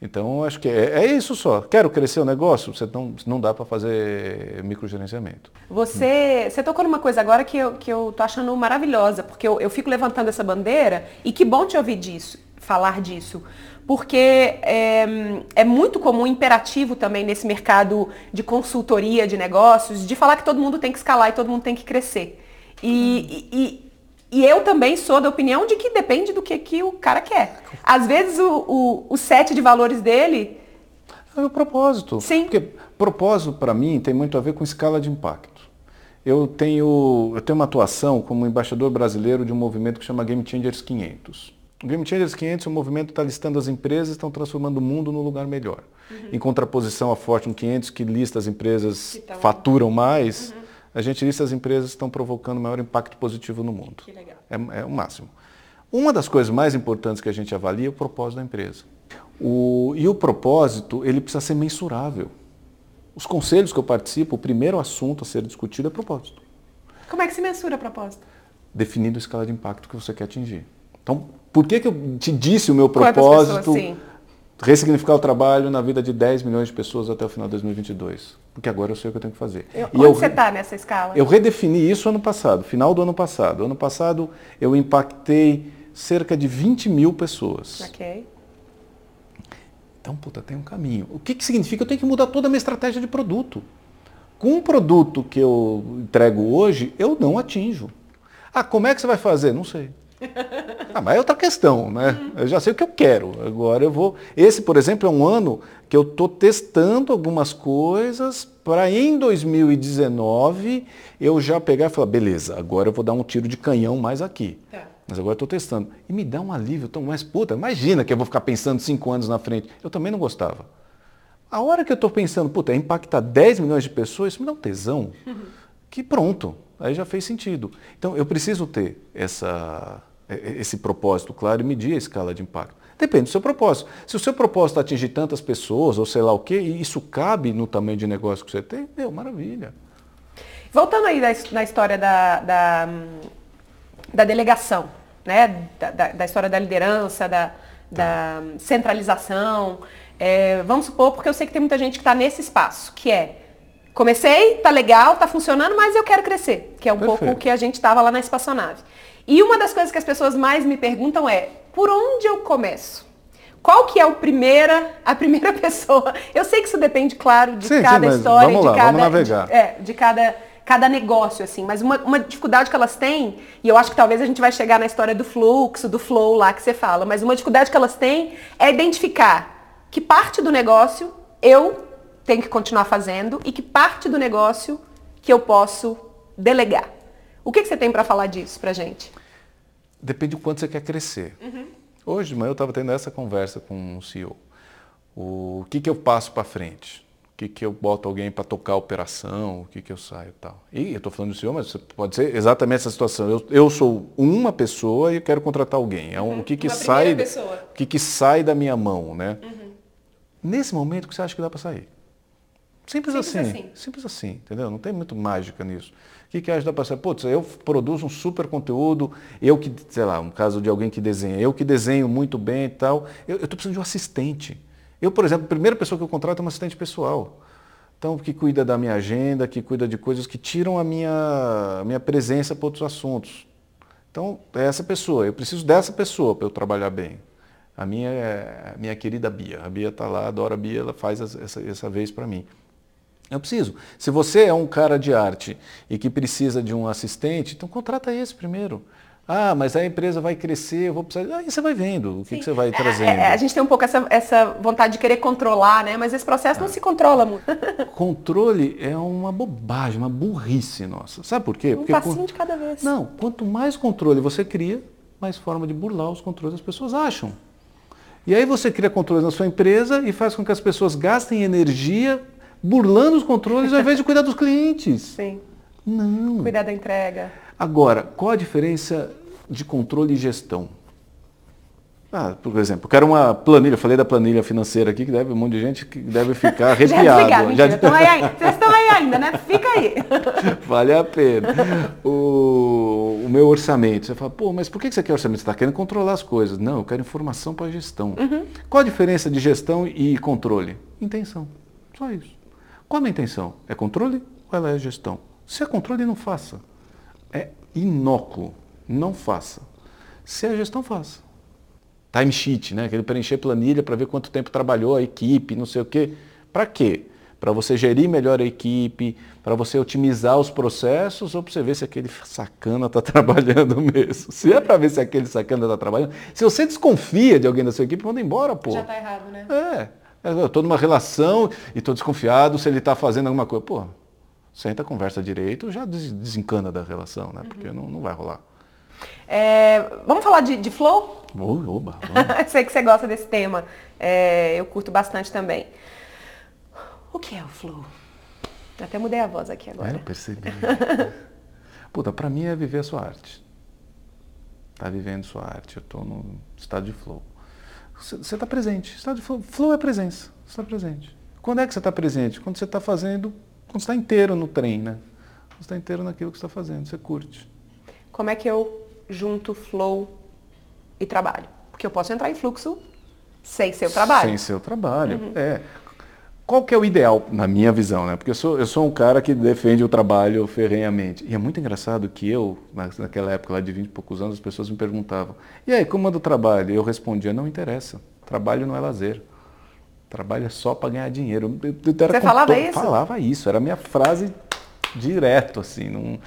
Então, acho que é, é, isso só. Quero crescer o negócio? Você não, não dá para fazer microgerenciamento. Você, você tocou numa coisa agora que eu, que eu tô achando maravilhosa, porque eu, eu fico levantando essa bandeira e que bom te ouvir disso, falar disso. Porque é, é muito comum, imperativo também nesse mercado de consultoria de negócios, de falar que todo mundo tem que escalar e todo mundo tem que crescer. E, hum. e, e eu também sou da opinião de que depende do que, que o cara quer. Às vezes o, o, o set de valores dele. É o propósito. Sim. Porque propósito, para mim, tem muito a ver com escala de impacto. Eu tenho, eu tenho uma atuação como embaixador brasileiro de um movimento que chama Game Changers 500. O Game Changers 500 é um movimento que está listando as empresas e estão transformando o mundo num lugar melhor. Uhum. Em contraposição à Fortune 500, que lista as empresas que faturam mais. Uhum a gente lista as empresas que estão provocando maior impacto positivo no mundo. Que legal. É, é o máximo. Uma das coisas mais importantes que a gente avalia é o propósito da empresa. O, e o propósito, ele precisa ser mensurável. Os conselhos que eu participo, o primeiro assunto a ser discutido é propósito. Como é que se mensura o propósito? Definindo a escala de impacto que você quer atingir. Então, por que, que eu te disse o meu propósito? Pessoas, ressignificar o trabalho na vida de 10 milhões de pessoas até o final de 2022. Porque agora eu sei o que eu tenho que fazer. Eu, onde eu, você está nessa escala? Eu redefini isso ano passado, final do ano passado. Ano passado eu impactei cerca de 20 mil pessoas. Ok. Então, puta, tem um caminho. O que, que significa? Eu tenho que mudar toda a minha estratégia de produto. Com um produto que eu entrego hoje, eu não atinjo. Ah, como é que você vai fazer? Não sei. [LAUGHS] Ah, mas é outra questão, né? Eu já sei o que eu quero. Agora eu vou. Esse, por exemplo, é um ano que eu estou testando algumas coisas para em 2019 eu já pegar e falar, beleza, agora eu vou dar um tiro de canhão mais aqui. Tá. Mas agora eu estou testando. E me dá um alívio tão mais, puta, imagina que eu vou ficar pensando cinco anos na frente. Eu também não gostava. A hora que eu estou pensando, puta, é impactar 10 milhões de pessoas, isso me dá um tesão. Uhum. Que pronto, aí já fez sentido. Então eu preciso ter essa esse propósito claro e medir a escala de impacto. Depende do seu propósito. Se o seu propósito é atingir tantas pessoas, ou sei lá o quê, e isso cabe no tamanho de negócio que você tem, meu, maravilha. Voltando aí na história da, da, da delegação, né? Da, da, da, história da liderança, da, da centralização. É, vamos supor, porque eu sei que tem muita gente que está nesse espaço, que é comecei, tá legal, tá funcionando, mas eu quero crescer, que é um Perfeito. pouco o que a gente estava lá na espaçonave. E uma das coisas que as pessoas mais me perguntam é, por onde eu começo? Qual que é o primeira, a primeira [LAUGHS] pessoa? Eu sei que isso depende, claro, de sim, cada sim, história, vamos lá, de cada, de, é, de cada, cada negócio, assim. Mas uma, uma dificuldade que elas têm, e eu acho que talvez a gente vai chegar na história do fluxo, do flow lá que você fala, mas uma dificuldade que elas têm é identificar que parte do negócio eu tenho que continuar fazendo e que parte do negócio que eu posso delegar. O que, que você tem para falar disso para gente? Depende do quanto você quer crescer. Uhum. Hoje de manhã eu estava tendo essa conversa com o CEO. O que, que eu passo para frente? O que, que eu boto alguém para tocar a operação? O que, que eu saio e tal? E eu estou falando do CEO, mas pode ser exatamente essa situação. Eu, eu sou uma pessoa e quero contratar alguém. É um, uhum. O que, que sai? O que, que sai da minha mão, né? Uhum. Nesse momento, o que você acha que dá para sair? Simples, Simples assim, assim. Simples assim, entendeu? Não tem muito mágica nisso. O que, que ajuda para ser? Putz, eu produzo um super conteúdo, eu que, sei lá, um caso de alguém que desenha, eu que desenho muito bem e tal, eu estou precisando de um assistente. Eu, por exemplo, a primeira pessoa que eu contrato é uma assistente pessoal. Então, que cuida da minha agenda, que cuida de coisas que tiram a minha, a minha presença para outros assuntos. Então, é essa pessoa. Eu preciso dessa pessoa para eu trabalhar bem. A minha é a minha querida Bia. A Bia está lá, adora a Bia, ela faz essa, essa vez para mim. Eu preciso. Se você é um cara de arte e que precisa de um assistente, então contrata esse primeiro. Ah, mas a empresa vai crescer, eu vou precisar. Aí você vai vendo o que, que você vai trazendo. É, é, a gente tem um pouco essa, essa vontade de querer controlar, né? Mas esse processo não se controla muito. [LAUGHS] Controle é uma bobagem, uma burrice nossa. Sabe por quê? Um Porque passinho de cada vez. Não, quanto mais controle você cria, mais forma de burlar os controles as pessoas acham. E aí você cria controles na sua empresa e faz com que as pessoas gastem energia burlando os controles ao invés de cuidar dos clientes. [LAUGHS] Sim. Não. Cuidar da entrega. Agora, qual a diferença de controle e gestão? Ah, por exemplo, eu quero uma planilha, eu falei da planilha financeira aqui, que deve um monte de gente que deve ficar [LAUGHS] Já arrepiado. desligar, mentira. Já- Estão aí ainda. Vocês estão aí ainda, né? Fica aí. [LAUGHS] Vale a pena. O, o meu orçamento. Você fala, pô, mas por que você quer orçamento? Você está querendo controlar as coisas. Não, eu quero informação para gestão. Qual a diferença de gestão e controle? Intenção. Só isso. Qual a minha intenção? É controle ou ela é gestão? Se é controle, não faça. É inócuo. Não faça. Se é gestão, faça. Timesheet, né? Aquele preencher planilha para ver quanto tempo trabalhou a equipe, não sei o quê. Para quê? Para você gerir melhor a equipe, para você otimizar os processos ou para você ver se aquele sacana está [LAUGHS] trabalhando mesmo. Se é para ver se aquele sacana está trabalhando, se você desconfia de alguém da sua equipe, manda embora, pô. Já tá errado, né? É. Eu estou numa relação e estou desconfiado se ele está fazendo alguma coisa. Pô, senta, conversa direito, já des- desencana da relação, né? Porque não, não vai rolar. É, vamos falar de, de flow? Oba. [LAUGHS] Sei que você gosta desse tema. É, eu curto bastante também. O que é o flow? Até mudei a voz aqui É, agora. eu percebi. [LAUGHS] Puta, pra mim é viver a sua arte. Tá vivendo sua arte. Eu tô no estado de flow. Você está presente. Estado de flow. Flow é presença. Você está presente. Quando é que você está presente? Quando você está fazendo, quando você está inteiro no trem, né? Quando você está inteiro naquilo que você está fazendo, você curte. Como é que eu junto flow e trabalho? Porque eu posso entrar em fluxo sem ser o trabalho. Sem seu trabalho. É. Qual que é o ideal, na minha visão, né? Porque eu sou, eu sou um cara que defende o trabalho ferrenhamente. E é muito engraçado que eu, na- naquela época lá de 20 e poucos anos, as pessoas me perguntavam, e aí, como anda o trabalho? E eu respondia, não interessa. Trabalho não é lazer. Trabalho é só para ganhar dinheiro. Eu- eu Você falava isso? Falava isso. Era a minha frase direto, assim. Não...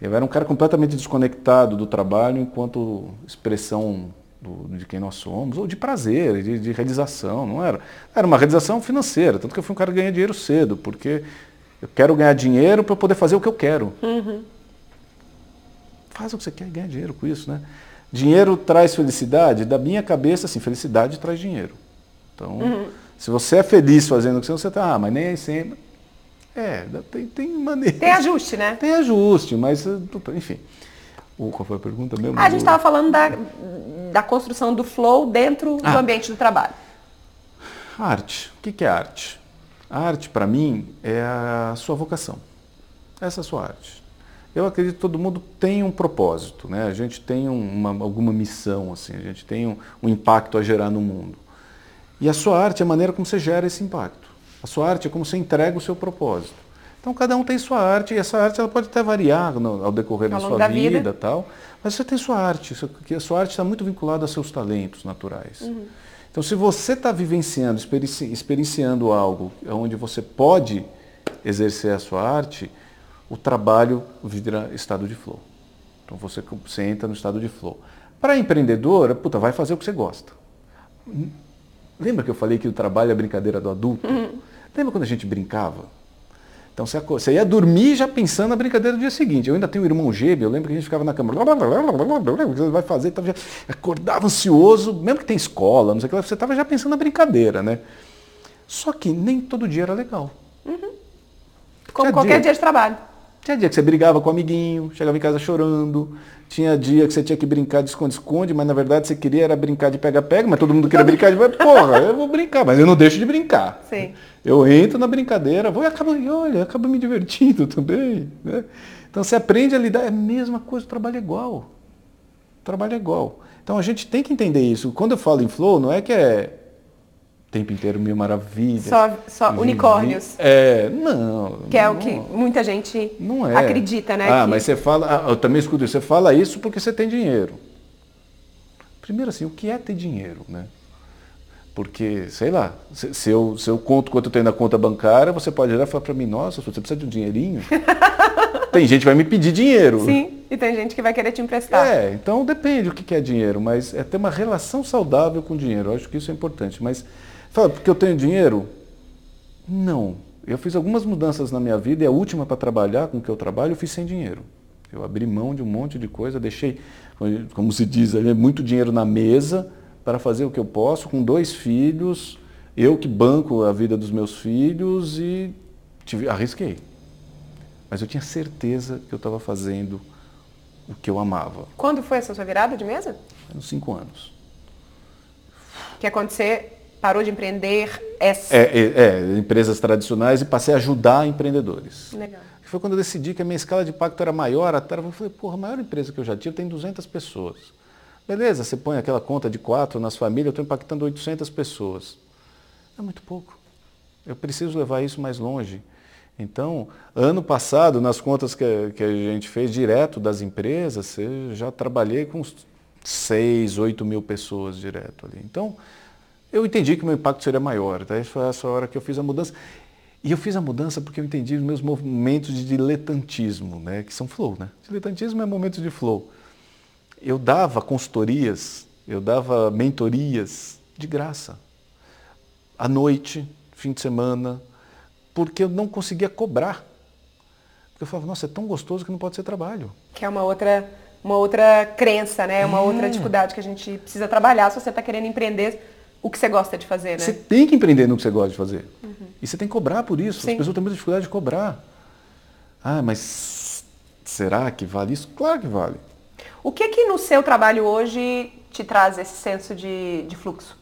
Eu era um cara completamente desconectado do trabalho enquanto expressão do- de quem nós somos, ou de prazer, de, de realização, não era? Era uma realização financeira, tanto que eu fui um cara que ganha dinheiro cedo, porque eu quero ganhar dinheiro para poder fazer o que eu quero. Faz o que você quer e ganha dinheiro com isso, né? Dinheiro traz felicidade? Da minha cabeça, assim, felicidade traz dinheiro. Então, se você é feliz fazendo o que você, você tá, ah, mas nem aí sempre. É, tem, tem maneira. Tem ajuste, né? Tem ajuste, mas, eh, enfim. O, qual foi a pergunta mesmo? Ah, a gente Do- estava falando da, da construção do flow dentro do Ah. ambiente do trabalho. Arte. O que é arte? A arte, para mim, é a sua vocação. Essa é a sua arte. Eu acredito que todo mundo tem um propósito, né? A gente tem um- uma, alguma missão, assim, a gente tem um, um impacto a gerar no mundo. E a sua arte é a maneira como você gera esse impacto. A sua arte é como você entrega o seu propósito. Então cada um tem sua arte e essa arte ela pode até variar no- ao decorrer Ao da sua da vida. vida, tal, mas você tem sua arte, que a sua arte está muito vinculada aos seus talentos naturais. Então se você está vivenciando, experici- experienciando algo onde você pode exercer a sua arte, o trabalho vira estado de flow. Então você, você entra no estado de flow. Para empreendedor, puta, vai fazer o que você gosta. Lembra que eu falei que o trabalho é a brincadeira do adulto? Lembra quando a gente brincava? Então você, ia dormir já pensando na brincadeira do dia seguinte. Eu ainda tenho um irmão gêmeo, eu lembro que a gente ficava na cama, o que você vai fazer? Tava já- acordava ansioso, mesmo que tem escola, não sei o que, lá, você estava já pensando na brincadeira, né? Só que nem todo dia era legal. Como Tinha qualquer dia. dia de trabalho. Tinha dia que você brigava com o amiguinho, chegava em casa chorando. Tinha dia que você tinha que brincar de esconde-esconde, mas na verdade você queria era brincar de pega-pega, mas todo mundo queria brincar de porra, eu vou brincar, mas eu não deixo de brincar. Sim. Eu entro na brincadeira, vou e acabo, olha, acaba me divertindo [LAUGHS] também. Né? Então você aprende a lidar, é a mesma coisa, o trabalho é igual. O trabalho é igual. Então a gente tem que entender isso. Quando eu falo em flow, não é que é tempo inteiro mil maravilhas. Só, só unicórnios. É, não. Que é não, o que muita gente não é. acredita, né? Ah, que... mas você fala, ah, eu também escuto isso, você fala isso porque você tem dinheiro. Primeiro assim, o que é ter dinheiro, né? Porque, sei lá, se, se, eu, se eu conto quanto eu tenho na conta bancária, você pode olhar e falar para mim, nossa, você precisa de um dinheirinho? [LAUGHS] tem gente que vai me pedir dinheiro. Sim, e tem gente que vai querer te emprestar. É, então depende o que é dinheiro, mas é ter uma relação saudável com o dinheiro. Eu acho que isso é importante. Mas, fala, porque eu tenho dinheiro? Não. Eu fiz algumas mudanças na minha vida e a última para trabalhar com o que eu trabalho, eu fiz sem dinheiro. Eu abri mão de um monte de coisa, deixei, como se diz, muito dinheiro na mesa para fazer o que eu posso com dois filhos, eu que banco a vida dos meus filhos e tive, arrisquei. Mas eu tinha certeza que eu estava fazendo o que eu amava. Quando foi essa sua virada de mesa? Uns cinco anos. Que você parou de empreender essa... É, é, é, empresas tradicionais e passei a ajudar empreendedores. Legal. Foi quando eu decidi que a minha escala de impacto era maior, até eu falei, porra, a maior empresa que eu já tive tem 200 pessoas. Beleza, você põe aquela conta de quatro nas famílias, eu estou impactando 800 pessoas. É muito pouco. Eu preciso levar isso mais longe. Então, ano passado, nas contas que, que a gente fez direto das empresas, eu já trabalhei com 6, 8 mil pessoas direto ali. Então, eu entendi que o meu impacto seria maior. Tá? Foi essa hora que eu fiz a mudança. E eu fiz a mudança porque eu entendi os meus momentos de diletantismo, né? que são flow. Né? Diletantismo é momentos de flow eu dava consultorias, eu dava mentorias de graça. À noite, fim de semana, porque eu não conseguia cobrar. Porque eu falava, nossa, é tão gostoso que não pode ser trabalho. Que é uma outra, uma outra crença, né? Uma é. outra dificuldade que a gente precisa trabalhar se você está querendo empreender o que você gosta de fazer, né? Você tem que empreender no que você gosta de fazer. Uhum. E você tem que cobrar por isso. Sim. As pessoas têm muita dificuldade de cobrar. Ah, mas será que vale isso? Claro que vale. O que que no seu trabalho hoje te traz esse senso de, de fluxo?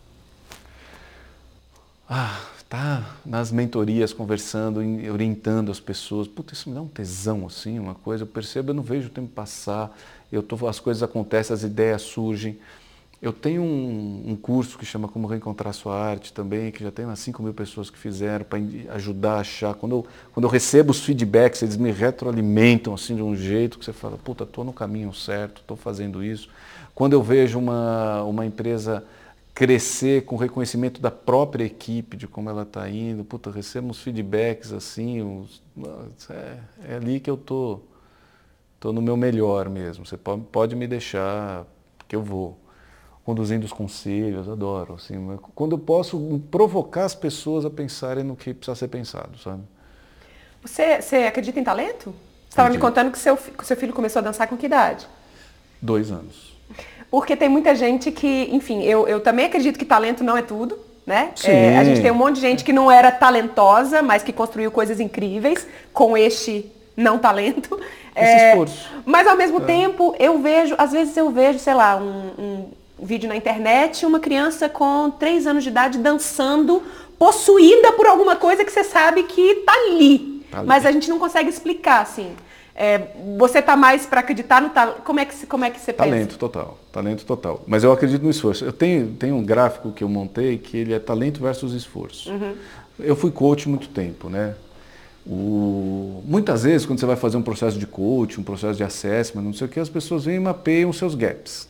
Ah, tá nas mentorias conversando, orientando as pessoas. Puta, isso me dá um tesão assim, uma coisa. Eu percebo, eu não vejo o tempo passar. Eu tô, as coisas acontecem, as ideias surgem. Eu tenho um, um, curso que chama Como Reencontrar Sua Arte também, que já tem umas 5 mil pessoas que fizeram para ajudar a achar. Quando eu, quando eu recebo os feedbacks, eles me retroalimentam assim de um jeito que você fala, puta, estou no caminho certo, estou fazendo isso. Quando eu vejo uma, uma empresa crescer com reconhecimento da própria equipe, de como ela está indo, puta, recebo uns feedbacks assim, é, é, ali que eu tô, tô no meu melhor mesmo. Você pode, pode me deixar que eu vou conduzindo os conselhos, adoro. Assim, quando eu posso provocar as pessoas a pensarem no que precisa ser pensado, sabe? Você, você acredita em talento? Você estava me contando que seu, que seu filho começou a dançar com que idade? Dois anos. Porque tem muita gente que, enfim, eu, eu também acredito que talento não é tudo, né? É, a gente tem um monte de gente que não era talentosa, mas que construiu coisas incríveis com este não talento. Esse é, esforço. Mas ao mesmo é. tempo, eu vejo, às vezes eu vejo, sei lá, um, um vídeo na internet, uma criança com 3 anos de idade dançando, possuída por alguma coisa que você sabe que tá ali. Tá ali. Mas a gente não consegue explicar, assim. É, você tá mais para acreditar no talento? Como é que, como é que você talento pensa? Talento total, talento total. Mas eu acredito no esforço. Eu tenho, tenho um gráfico que eu montei que ele é talento versus esforço. Uhum. Eu fui coach muito tempo, né? O... Muitas vezes, quando você vai fazer um processo de coach, um processo de assessment, não sei o que, as pessoas vêm e mapeiam os seus gaps.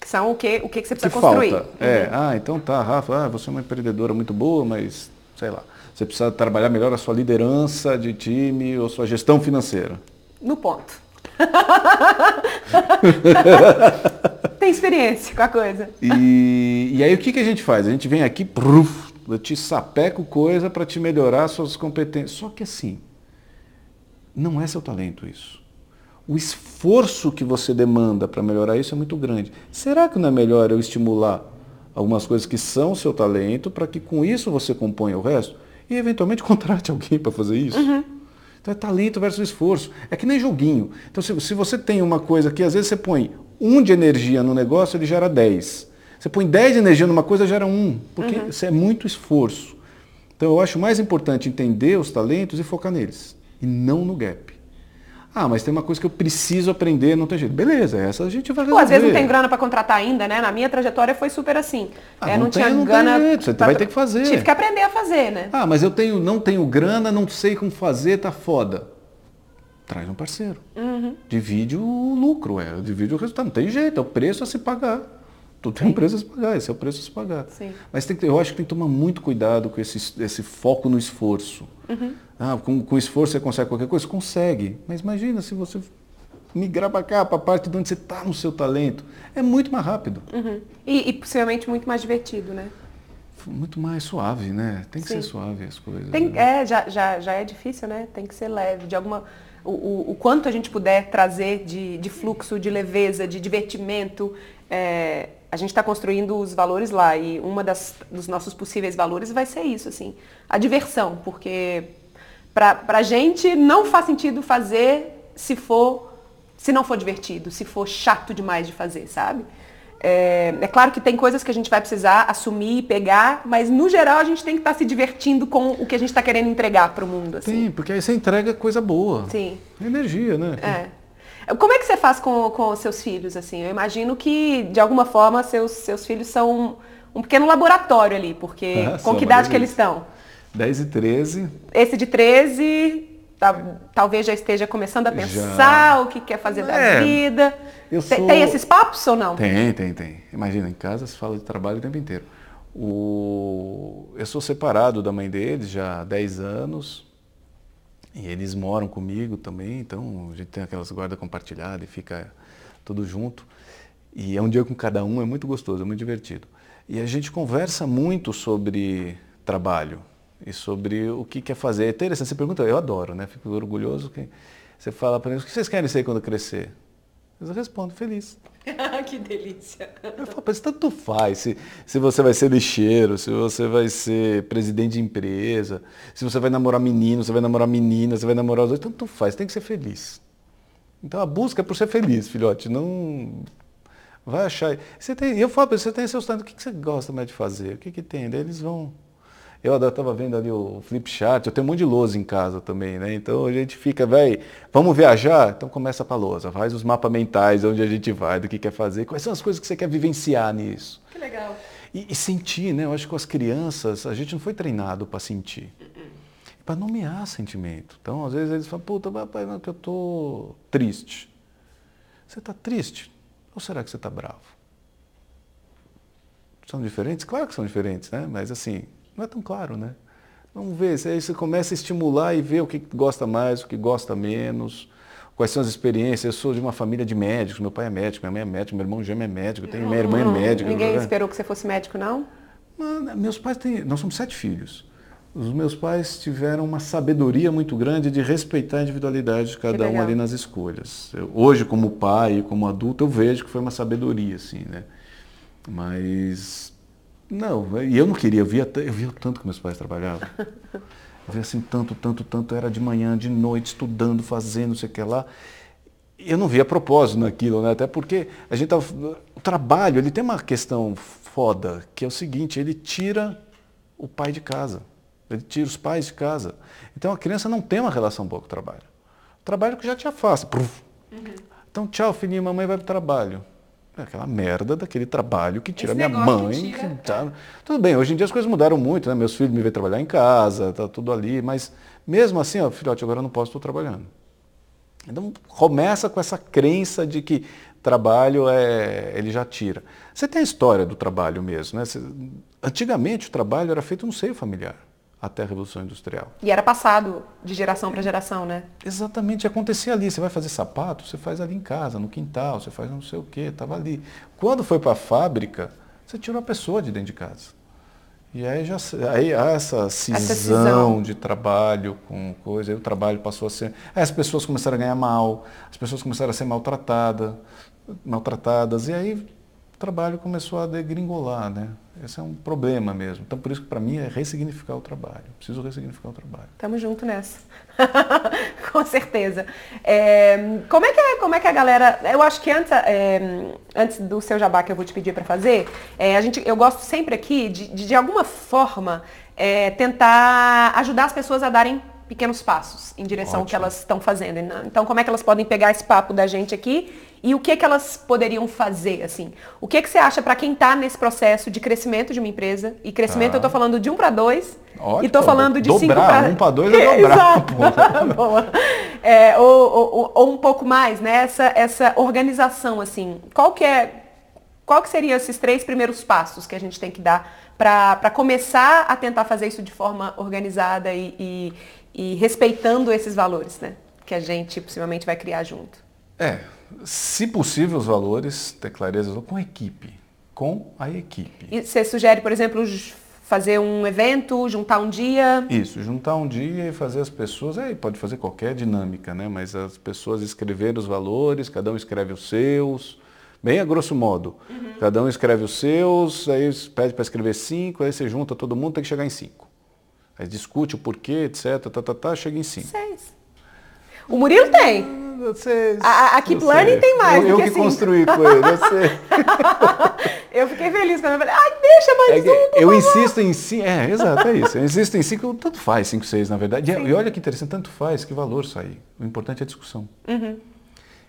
Que são o que, o que, você precisa que construir. Falta. É, uhum. ah, então tá, Rafa, ah, você é uma empreendedora muito boa, mas sei lá, você precisa trabalhar melhor a sua liderança de time ou sua gestão financeira. No ponto. [LAUGHS] Tem experiência com a coisa. E, e aí o que, que a gente faz? A gente vem aqui, pruf, eu te sapeco coisa para te melhorar suas competências. Só que assim, não é seu talento isso o esforço que você demanda para melhorar isso é muito grande. Será que não é melhor eu estimular algumas coisas que são seu talento para que com isso você componha o resto? E eventualmente [LAUGHS] contrate alguém para fazer isso? Uhum. Então é talento versus esforço. É que nem joguinho. Então se, se você tem uma coisa que às vezes você põe um de energia no negócio, ele gera 10. Você põe 10 de energia numa coisa, gera um. Porque uhum. isso é muito esforço. Então eu acho mais importante entender os talentos e focar neles. E não no gap. Ah, mas tem uma coisa que eu preciso aprender, não tem jeito. Beleza, essa a gente vai resolver. Pô, às vezes não tem grana para contratar ainda, né? Na minha trajetória foi super assim. Ah, é, não, não tem, tinha não grana. Tem jeito, você pra... vai ter que fazer. Tive que aprender a fazer, né? Ah, mas eu tenho, não tenho grana, não sei como fazer, tá foda. Traz um parceiro. Uhum. Divide o lucro, é, divide o resultado. Não tem jeito, é o preço a se pagar. Tu tem um preço a se pagar, esse é o preço a se pagar. Sim. Mas tem que, eu acho que tem que tomar muito cuidado com esse, esse foco no esforço. Uhum. Ah, com, com esforço você consegue qualquer coisa? Consegue. Mas imagina se você migrar para cá, para a parte de onde você está no seu talento. É muito mais rápido. Uhum. E, e, possivelmente muito mais divertido, né? Muito mais suave, né? Tem que Sim. ser suave as coisas. Tem, né? É, já, já, já é difícil, né? Tem que ser leve. De alguma, o, o, o quanto a gente puder trazer de, de fluxo, de leveza, de divertimento. É, a gente está construindo os valores lá e uma das, dos nossos possíveis valores vai ser isso, assim, a diversão, porque para a gente não faz sentido fazer se for, se não for divertido, se for chato demais de fazer, sabe? É, é, claro que tem coisas que a gente vai precisar assumir e pegar, mas no geral a gente tem que estar tá se divertindo com o que a gente está querendo entregar para o mundo. Assim. Sim, porque aí você entrega coisa boa. Sim. Energia, né? É. Como é que você faz com, com seus filhos? assim? Eu imagino que, de alguma forma, seus, seus filhos são um, um pequeno laboratório ali, porque ah, com que idade que eles estão? 10 e 13. Esse de 13 tá, talvez já esteja começando a pensar já. o que quer fazer da é, vida. Sou... Tem esses papos ou não? Tem, tem, tem. Imagina, em casa se fala de trabalho o tempo inteiro. O... Eu sou separado da mãe deles já há 10 anos. E eles moram comigo também, então a gente tem aquelas guardas compartilhadas e fica tudo junto. E é um dia com cada um, é muito gostoso, é muito divertido. E a gente conversa muito sobre trabalho e sobre o que quer fazer. É interessante, você pergunta, eu adoro, né? Fico orgulhoso que você fala para eles, o que vocês querem ser quando crescer? Eu respondo, feliz. [LAUGHS] que delícia. Eu falo, mas tanto faz se, se você vai ser lixeiro, se você vai ser presidente de empresa, se você vai namorar menino, você vai namorar menina, você vai namorar os dois, tanto faz, tem que ser feliz. Então a busca é por ser feliz, filhote, não vai achar. Você tem, eu falo para você, tem seus talentos, o que, que você gosta mais de fazer? O que, que tem? Daí eles vão eu estava vendo ali o Flipchart, eu tenho um monte de lousa em casa também, né? Então a gente fica, vai, vamos viajar? Então começa para a lousa, faz os mapas mentais, onde a gente vai, do que quer fazer, quais são as coisas que você quer vivenciar nisso. Que legal. E, e sentir, né? Eu acho que com as crianças, a gente não foi treinado para sentir. Para nomear sentimento. Então, às vezes eles falam, puta, papai, não, que eu tô triste. Você está triste? Ou será que você está bravo? São diferentes? Claro que são diferentes, né? Mas assim, não é tão claro, né? Vamos ver, aí você começa a estimular e ver o que gosta mais, o que gosta menos, quais são as experiências. Eu sou de uma família de médicos, meu pai é médico, minha mãe é médica, meu irmão gêmeo é médico, tenho, minha irmã é médica. Ninguém né? esperou que você fosse médico, não? meus pais têm, nós somos sete filhos. Os meus pais tiveram uma sabedoria muito grande de respeitar a individualidade de cada um ali nas escolhas. Eu, hoje, como pai, como adulto, eu vejo que foi uma sabedoria, assim, né? Mas não, e eu não queria, eu via, eu via tanto que meus pais trabalhavam. [LAUGHS] Eu via assim, tanto, tanto, tanto, era de manhã, de noite, estudando, fazendo, não sei o que lá. Eu não via propósito naquilo, né? Até porque a gente tava, o trabalho, ele tem uma questão foda, que é o seguinte, ele tira o pai de casa. Ele tira os pais de casa. Então a criança não tem uma relação boa com o trabalho. O trabalho que já te afasta. Uhum. Então, tchau, filhinho, mamãe vai para o trabalho. É aquela merda daquele trabalho que tira Esse minha mãe. Tira, tá... Tudo bem, hoje em dia as coisas mudaram muito, né? Meus filhos me veem trabalhar em casa, tá tudo ali, mas mesmo assim, ó, filhote, agora eu não posso, estou trabalhando. Então começa com essa crença de que trabalho é, ele já tira. Você tem a história do trabalho mesmo, né? Antigamente o trabalho era feito no seio familiar até a Revolução Industrial. E era passado de geração para geração, né? Exatamente, acontecia ali. Você vai fazer sapato, você faz ali em casa, no quintal, você faz não sei o quê, estava ali. Quando foi para a fábrica, você tirou a pessoa de dentro de casa. E aí já aí há essa cisão, essa cisão, de trabalho com coisa, aí o trabalho passou a ser. Aí as pessoas começaram a ganhar mal, as pessoas começaram a ser maltratadas, maltratadas, e aí trabalho começou a degringolar, né? Esse é um problema mesmo. Então, por isso que para mim é ressignificar o trabalho. Preciso ressignificar o trabalho. Tamo junto nessa. [LAUGHS] Com certeza. É, como, é que é, como é que a galera... Eu acho que antes, é, antes do seu jabá que eu vou te pedir para fazer, é, a gente, eu gosto sempre aqui de, de, de alguma forma, é, tentar ajudar as pessoas a darem pequenos passos em direção Ótimo. ao que elas estão fazendo. Então, como é que elas podem pegar esse papo da gente aqui e o que que elas poderiam fazer, assim? O que que você acha para quem está nesse processo de crescimento de uma empresa? E crescimento, eu estou falando de um para dois Ótimo. e estou falando de dobrar, cinco para... um para dois é [LAUGHS] dobrar. [LAUGHS] É, ou, ou, ou, um pouco mais, né? Essa, essa organização, assim. Qual que é... Qual que seriam esses três primeiros passos que a gente tem que dar para começar a tentar fazer isso de forma organizada e, e, e respeitando esses valores, né? Que a gente possivelmente vai criar junto. É, se possível os valores, ter clareza com a equipe, com a equipe. E você sugere, por exemplo, fazer um evento, juntar um dia? Isso, juntar um dia e fazer as pessoas, aí pode fazer qualquer dinâmica, né? Mas as pessoas escreverem os valores, cada um escreve os seus, bem a grosso modo. Uhum. Cada um escreve os seus, aí pede para escrever cinco, aí você junta todo mundo, tem que chegar em cinco. Aí discute o porquê, etc, tá, tá, tá, chega em cinco. Seis. O Murilo tem. Você, a, a Keep Learning tem mais. Eu, eu que assim. construí com [LAUGHS] ele, eu sei. eu fiquei feliz quando eu falei, ai, deixa mais é, um. Eu insisto em si, é, exato, é isso. Eu insisto em cinco, tanto faz cinco, seis, na verdade. Sim. E olha que interessante, tanto faz, que valor sair. O importante é a discussão. Uhum.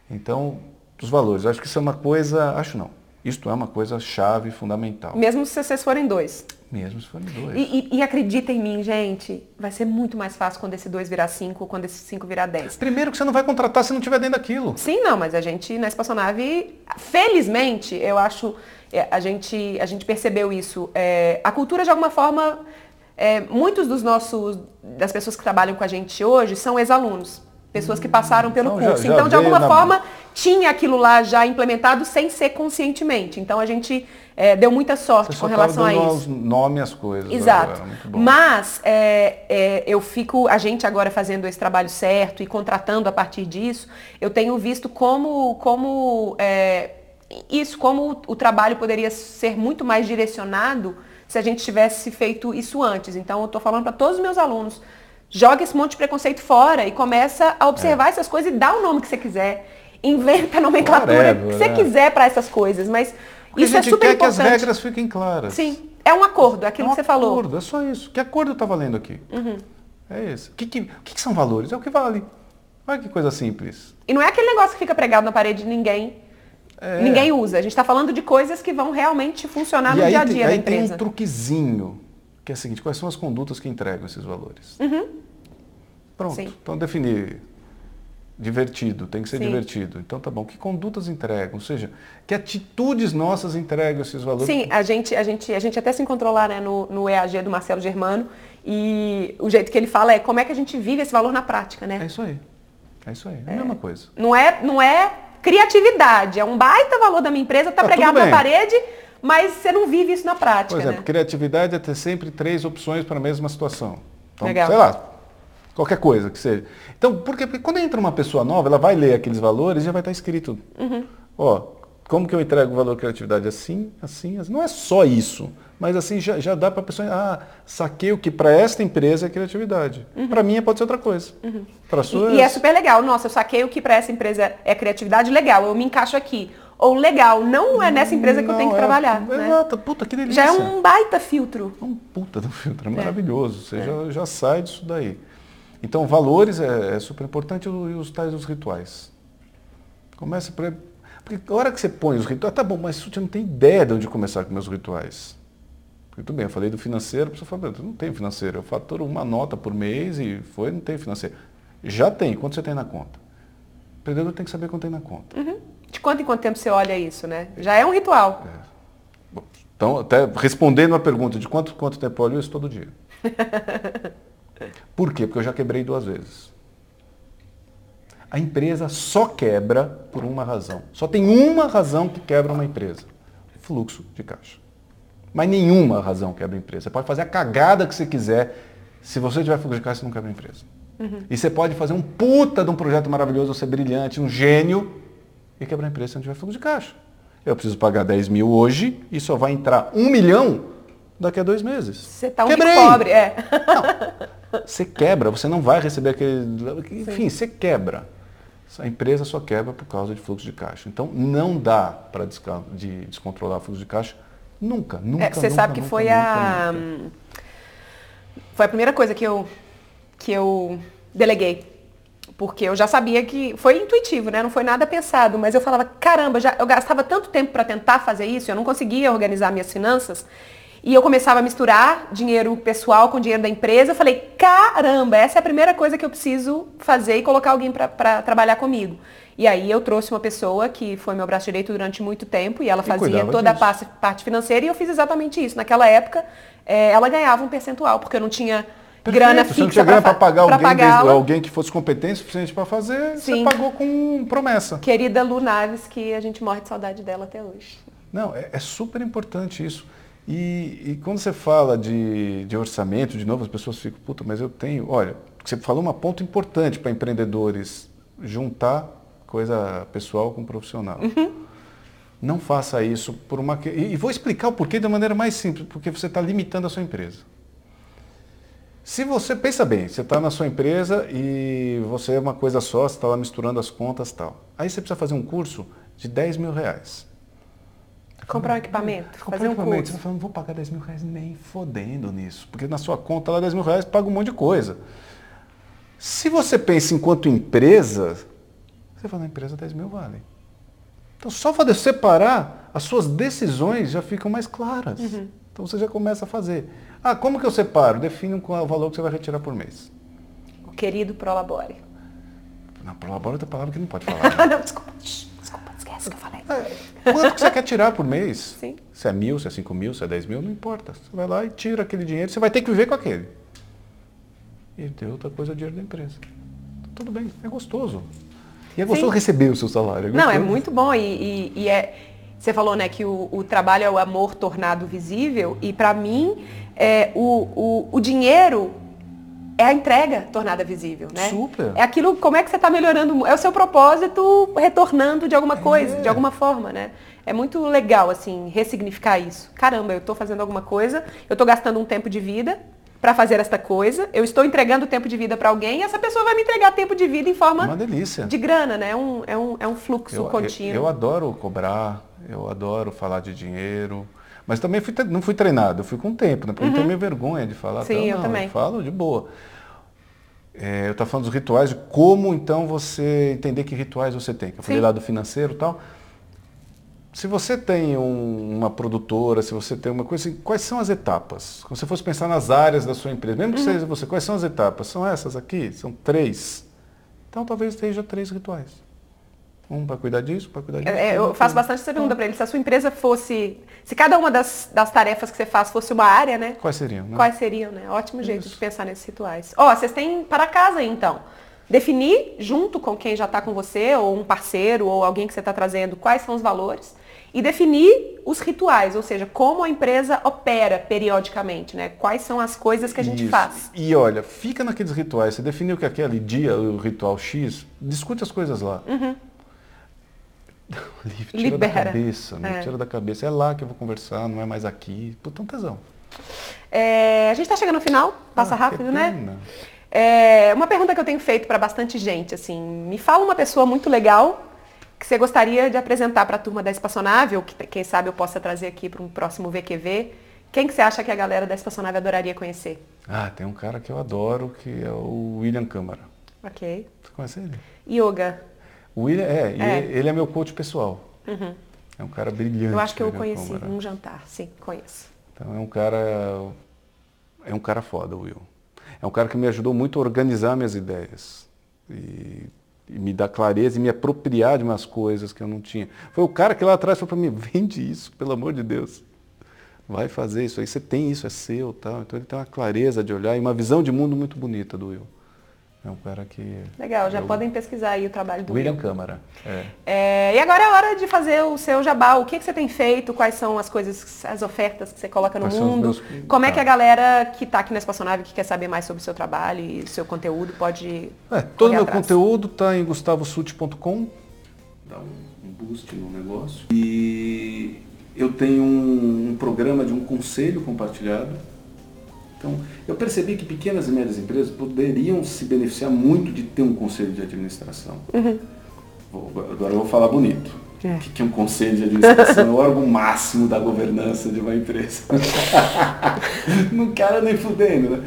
Então, os valores, acho que isso é uma coisa, acho não. Isto é uma coisa chave, fundamental. Mesmo se vocês forem dois. Mesmo se forem dois. E, e, e, acredita em mim, gente, vai ser muito mais fácil quando esse 2 virar 5 ou quando esse 5 virar 10. Primeiro que você não vai contratar se não tiver dentro daquilo. Sim, não, mas a gente na espaçonave, felizmente, eu acho, é, a gente, a gente percebeu isso. É, a cultura, de alguma forma, é, muitos dos nossos, das pessoas que trabalham com a gente hoje são ex-alunos pessoas que passaram pelo então, curso. Já, já então, de alguma na... forma, tinha aquilo lá já implementado sem ser conscientemente. Então, a gente é, deu muita sorte com relação a isso. nome às coisas. Exato. Mas é, é, eu fico, a gente agora fazendo esse trabalho certo e contratando a partir disso, eu tenho visto como, como é, isso, como o, o trabalho poderia ser muito mais direcionado se a gente tivesse feito isso antes. Então, eu estou falando para todos os meus alunos joga esse monte de preconceito fora e começa a observar é. essas coisas e dá o nome que você quiser. Inventa a nomenclatura que você né? quiser para essas coisas, mas Porque isso é super quer importante. que as regras fiquem claras. Sim, é um acordo, é aquilo é um que você acordo, falou. acordo, é só isso. Que acordo está valendo aqui? Uhum. É esse. O que, que, que, que, são valores? É o que vale. Olha que coisa simples. E não é aquele negócio que fica pregado na parede de ninguém. É. Ninguém usa. A gente está falando de coisas que vão realmente funcionar e no dia a dia tem, da aí empresa. tem um truquezinho, que é o seguinte, quais são as condutas que entregam esses valores? Uhum. Pronto. Sim. Então definir divertido, tem que ser Sim. divertido. Então tá bom. Que condutas entregam? Ou seja, que atitudes nossas entregam esses valores? Sim, a gente, a gente, a gente até se encontrou lá né, no, no EAG do Marcelo Germano e o jeito que ele fala é como é que a gente vive esse valor na prática, né? É isso aí. É isso aí. É, é a mesma coisa. Não é, não é criatividade, é um baita valor da minha empresa, tá, tá pregado na parede, mas você não vive isso na prática. Por exemplo, né? criatividade é ter sempre três opções para a mesma situação. Então, Legal. sei lá, Qualquer coisa que seja. Então, porque, porque, quando entra uma pessoa nova, ela vai ler aqueles valores e já vai estar escrito. Uhum. Ó, como que eu entrego o valor criatividade? Assim, assim, assim. Não é só isso, mas assim já, já dá para a pessoa, ah, saquei o que para esta empresa é criatividade. Uhum. Para mim pode ser outra coisa. Uhum. Para sua e, e é super legal. Nossa, eu saquei o que para essa empresa é criatividade, legal, eu me encaixo aqui. Ou legal, não é nessa empresa que não, eu tenho que é, trabalhar. É, né? Exato, puta, que delícia. Já é um baita filtro. Um puta do filtro, é, é. maravilhoso. Você Já, já sai disso daí. Então, valores é, é super importante e os tais os rituais. Começa por... Porque a hora que você põe os rituais, tá bom, mas você não tem ideia de onde começar com meus rituais. Porque tudo bem, eu falei do financeiro, a pessoa fala, não tenho financeiro, eu faturo uma nota por mês e foi, não tem financeiro. Já tem, quanto você tem na conta? O empreendedor tem que saber quanto tem na conta. Uhum. De quanto em quanto tempo você olha isso, né? Já é um ritual. É. então, até respondendo a pergunta de quanto, quanto tempo eu olho isso todo dia. [LAUGHS] Por quê? Porque eu já quebrei duas vezes. A empresa só quebra por uma razão. Só tem uma razão que quebra uma empresa: fluxo de caixa. Mas nenhuma razão quebra a empresa. Você pode fazer a cagada que você quiser. Se você tiver fluxo de caixa, você não quebra a empresa. Uhum. E você pode fazer um puta de um projeto maravilhoso, ser brilhante, um gênio, e quebrar a empresa se não tiver fluxo de caixa. Eu preciso pagar 10 mil hoje e só vai entrar um milhão daqui a dois meses. Você tá um Quebrei. pobre, é. Não, você quebra, você não vai receber aquele. Enfim, Sim. você quebra. A empresa só quebra por causa de fluxo de caixa. Então não dá para de descontrolar o fluxo de caixa nunca, nunca. É, você nunca, sabe que nunca, foi a foi a primeira coisa que eu que eu deleguei porque eu já sabia que foi intuitivo, né? Não foi nada pensado, mas eu falava, caramba, já, eu gastava tanto tempo para tentar fazer isso, eu não conseguia organizar minhas finanças. E eu começava a misturar dinheiro pessoal com dinheiro da empresa. Eu falei, caramba, essa é a primeira coisa que eu preciso fazer e colocar alguém para trabalhar comigo. E aí eu trouxe uma pessoa que foi meu braço direito durante muito tempo e ela fazia toda disso. a parte financeira e eu fiz exatamente isso. Naquela época, é, ela ganhava um percentual, porque eu não tinha Perfeito. grana fixa. Você não tinha grana para pagar alguém, alguém que fosse competente suficiente para fazer, Sim. você pagou com promessa. Querida Lu Naves, que a gente morre de saudade dela até hoje. Não, é, é super importante isso. E, e, quando você fala de, de, orçamento, de novo, as pessoas ficam, puta, mas eu tenho. Olha, você falou uma ponto importante para empreendedores, juntar coisa pessoal com profissional. Uhum. Não faça isso por uma. E vou explicar o porquê da maneira mais simples, porque você está limitando a sua empresa. Se você pensa bem, você está na sua empresa e você é uma coisa só, você está lá misturando as contas tal. Aí você precisa fazer um curso de 10 mil reais. Comprar um equipamento, Comprar fazer um equipamento. curso. Você fala, não vou pagar 10 mil reais nem fodendo nisso. Porque na sua conta lá 10 mil reais paga um monte de coisa. Se você pensa enquanto empresa, você fala, na empresa 10 mil vale. Então só fazer separar, as suas decisões já ficam mais claras. Uhum. Então você já começa a fazer. Ah, como que eu separo? Define qual é o valor que você vai retirar por mês. O querido Prolabore. Não, Prolabore é outra palavra que não pode [LAUGHS] falar. não, desculpa. Esquece que eu falei. É, quanto que você quer tirar por mês? [LAUGHS] Sim. Se é mil, se é cinco mil, se é dez mil, não importa. Você vai lá e tira aquele dinheiro, você vai ter que viver com aquele. E tem outra coisa, o dinheiro da empresa. Tudo bem, é gostoso. E é gostoso Sim. receber o seu salário. É não, é muito bom. E, e, e, é, você falou né, que o, o, trabalho é o amor tornado visível. E para mim, é, o, o, o dinheiro é a entrega tornada visível, né? Super. É aquilo, como é que você está melhorando, é o seu propósito retornando de alguma coisa, é. de alguma forma, né? É muito legal, assim, ressignificar isso. Caramba, eu estou fazendo alguma coisa, eu estou gastando um tempo de vida para fazer esta coisa, eu estou entregando tempo de vida para alguém e essa pessoa vai me entregar tempo de vida em forma Uma delícia. de grana, né? É um, é um, é um fluxo eu, contínuo. Eu, eu adoro cobrar, eu adoro falar de dinheiro. Mas também fui, não fui treinado, eu fui com o tempo, né? Porque uhum. eu tenho vergonha de falar. Sim, então, eu também. Eu falo de boa. É, eu estava falando dos rituais, de como então você entender que rituais você tem. Que eu falei lá do financeiro e tal. Se você tem um, uma produtora, se você tem uma coisa assim, quais são as etapas? Quando você fosse pensar nas áreas da sua empresa, mesmo que uhum. seja você, quais são as etapas? São essas aqui? São três. Então talvez esteja três rituais. Um para cuidar disso, para cuidar disso. É, eu faço bastante essa pergunta para ele. Se a sua empresa fosse. Se cada uma das, das tarefas que você faz fosse uma área, né? Quais seriam? Né? Quais seriam, né? Ótimo jeito Isso. de pensar nesses rituais. Ó, oh, vocês têm para casa aí, então. Definir junto com quem já está com você, ou um parceiro, ou alguém que você está trazendo, quais são os valores. E definir os rituais, ou seja, como a empresa opera periodicamente, né? Quais são as coisas que a gente Isso. faz. E olha, fica naqueles rituais. Você definiu que aquele dia, o ritual X, discute as coisas lá. Uhum. [LAUGHS] Livre, tira Libera. da cabeça, né? É. Tira da cabeça. É lá que eu vou conversar, não é mais aqui. Puta, um tesão. É, a gente está chegando no final, passa ah, rápido, né? É, uma pergunta que eu tenho feito para bastante gente, assim, me fala uma pessoa muito legal que você gostaria de apresentar para a turma da Espaçonave, ou que quem sabe eu possa trazer aqui para um próximo VQV. Quem que você acha que a galera da Espaçonave adoraria conhecer? Ah, tem um cara que eu adoro, que é o William Câmara. Ok. Você conhece ele? Yoga. O William, é, é. Ele, é meu coach pessoal. Uhum. É um cara brilhante. Eu acho que eu conheci num jantar, sim, conheço. Então é um cara, é um cara foda, o Will. É um cara que me ajudou muito a organizar minhas ideias. E, e me dar clareza e me apropriar de umas coisas que eu não tinha. Foi o cara que lá atrás falou para mim, [LAUGHS] vende isso, pelo amor de Deus. Vai fazer isso aí, você tem isso, é seu. Tal. Então ele tem uma clareza de olhar e uma visão de mundo muito bonita do Will. É um cara que. Legal, já eu... podem pesquisar aí o trabalho do William Câmara. É. É, e agora é hora de fazer o seu jabá. O que, que você tem feito? Quais são as coisas, as ofertas que você coloca no Quais mundo? Meus... Como tá. é que a galera que está aqui na Espaçonave, que quer saber mais sobre o seu trabalho e seu conteúdo, pode. É, todo o meu atrás. conteúdo está em gustavosut.com. Dá um boost no negócio. E E eu tenho um, um programa de um conselho compartilhado. Então, eu percebi que pequenas e médias empresas poderiam se beneficiar muito de ter um conselho de administração. Uhum. Vou, agora eu vou falar bonito. É. O que é um conselho de administração? é o órgão máximo da governança de uma empresa. [LAUGHS] não cara nem fudendo, né?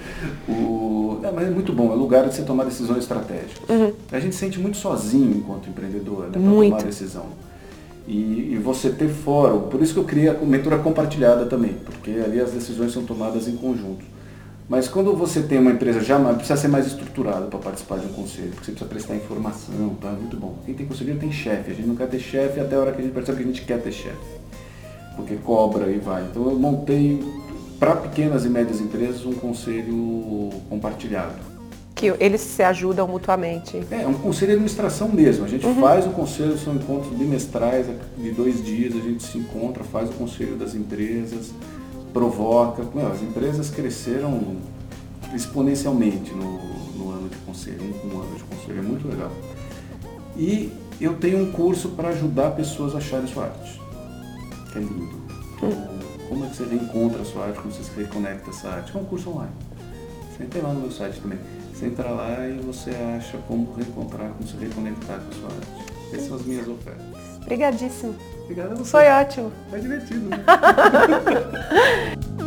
O, é, mas é muito bom, é lugar de você tomar decisões estratégicas. Uhum. A gente se sente muito sozinho enquanto empreendedor né, para tomar decisão. E, e, você ter fórum, por isso que eu criei a mentoria compartilhada também, porque ali as decisões são tomadas em conjunto. Mas quando você tem uma empresa já precisa ser mais estruturada para participar de um conselho, porque você precisa prestar informação, tá? Muito bom. Quem tem conselheiro tem chefe. A gente não quer ter chefe até a hora que a gente percebe que a gente quer ter chefe. Porque cobra e vai. Então eu montei para pequenas e médias empresas um conselho compartilhado. Que eles se ajudam mutuamente. É, um conselho de administração mesmo. A gente uhum. faz o conselho, são encontros bimestrais, de dois dias, a gente se encontra, faz o conselho das empresas provoca. Meu, as empresas cresceram exponencialmente no, no ano de conselho, um, ano de conselho, é muito legal. E eu tenho um curso para ajudar pessoas a acharem sua arte. Que é lindo. Como é que você reencontra a sua arte, como você se reconecta essa arte? É um curso online. Você entra lá no meu site também. Você entra lá e você acha como reencontrar, como se reconectar com a sua arte. Essas são as minhas ofertas. Obrigadíssimo. Obrigado a você. Foi ótimo. Foi divertido, né? [LAUGHS]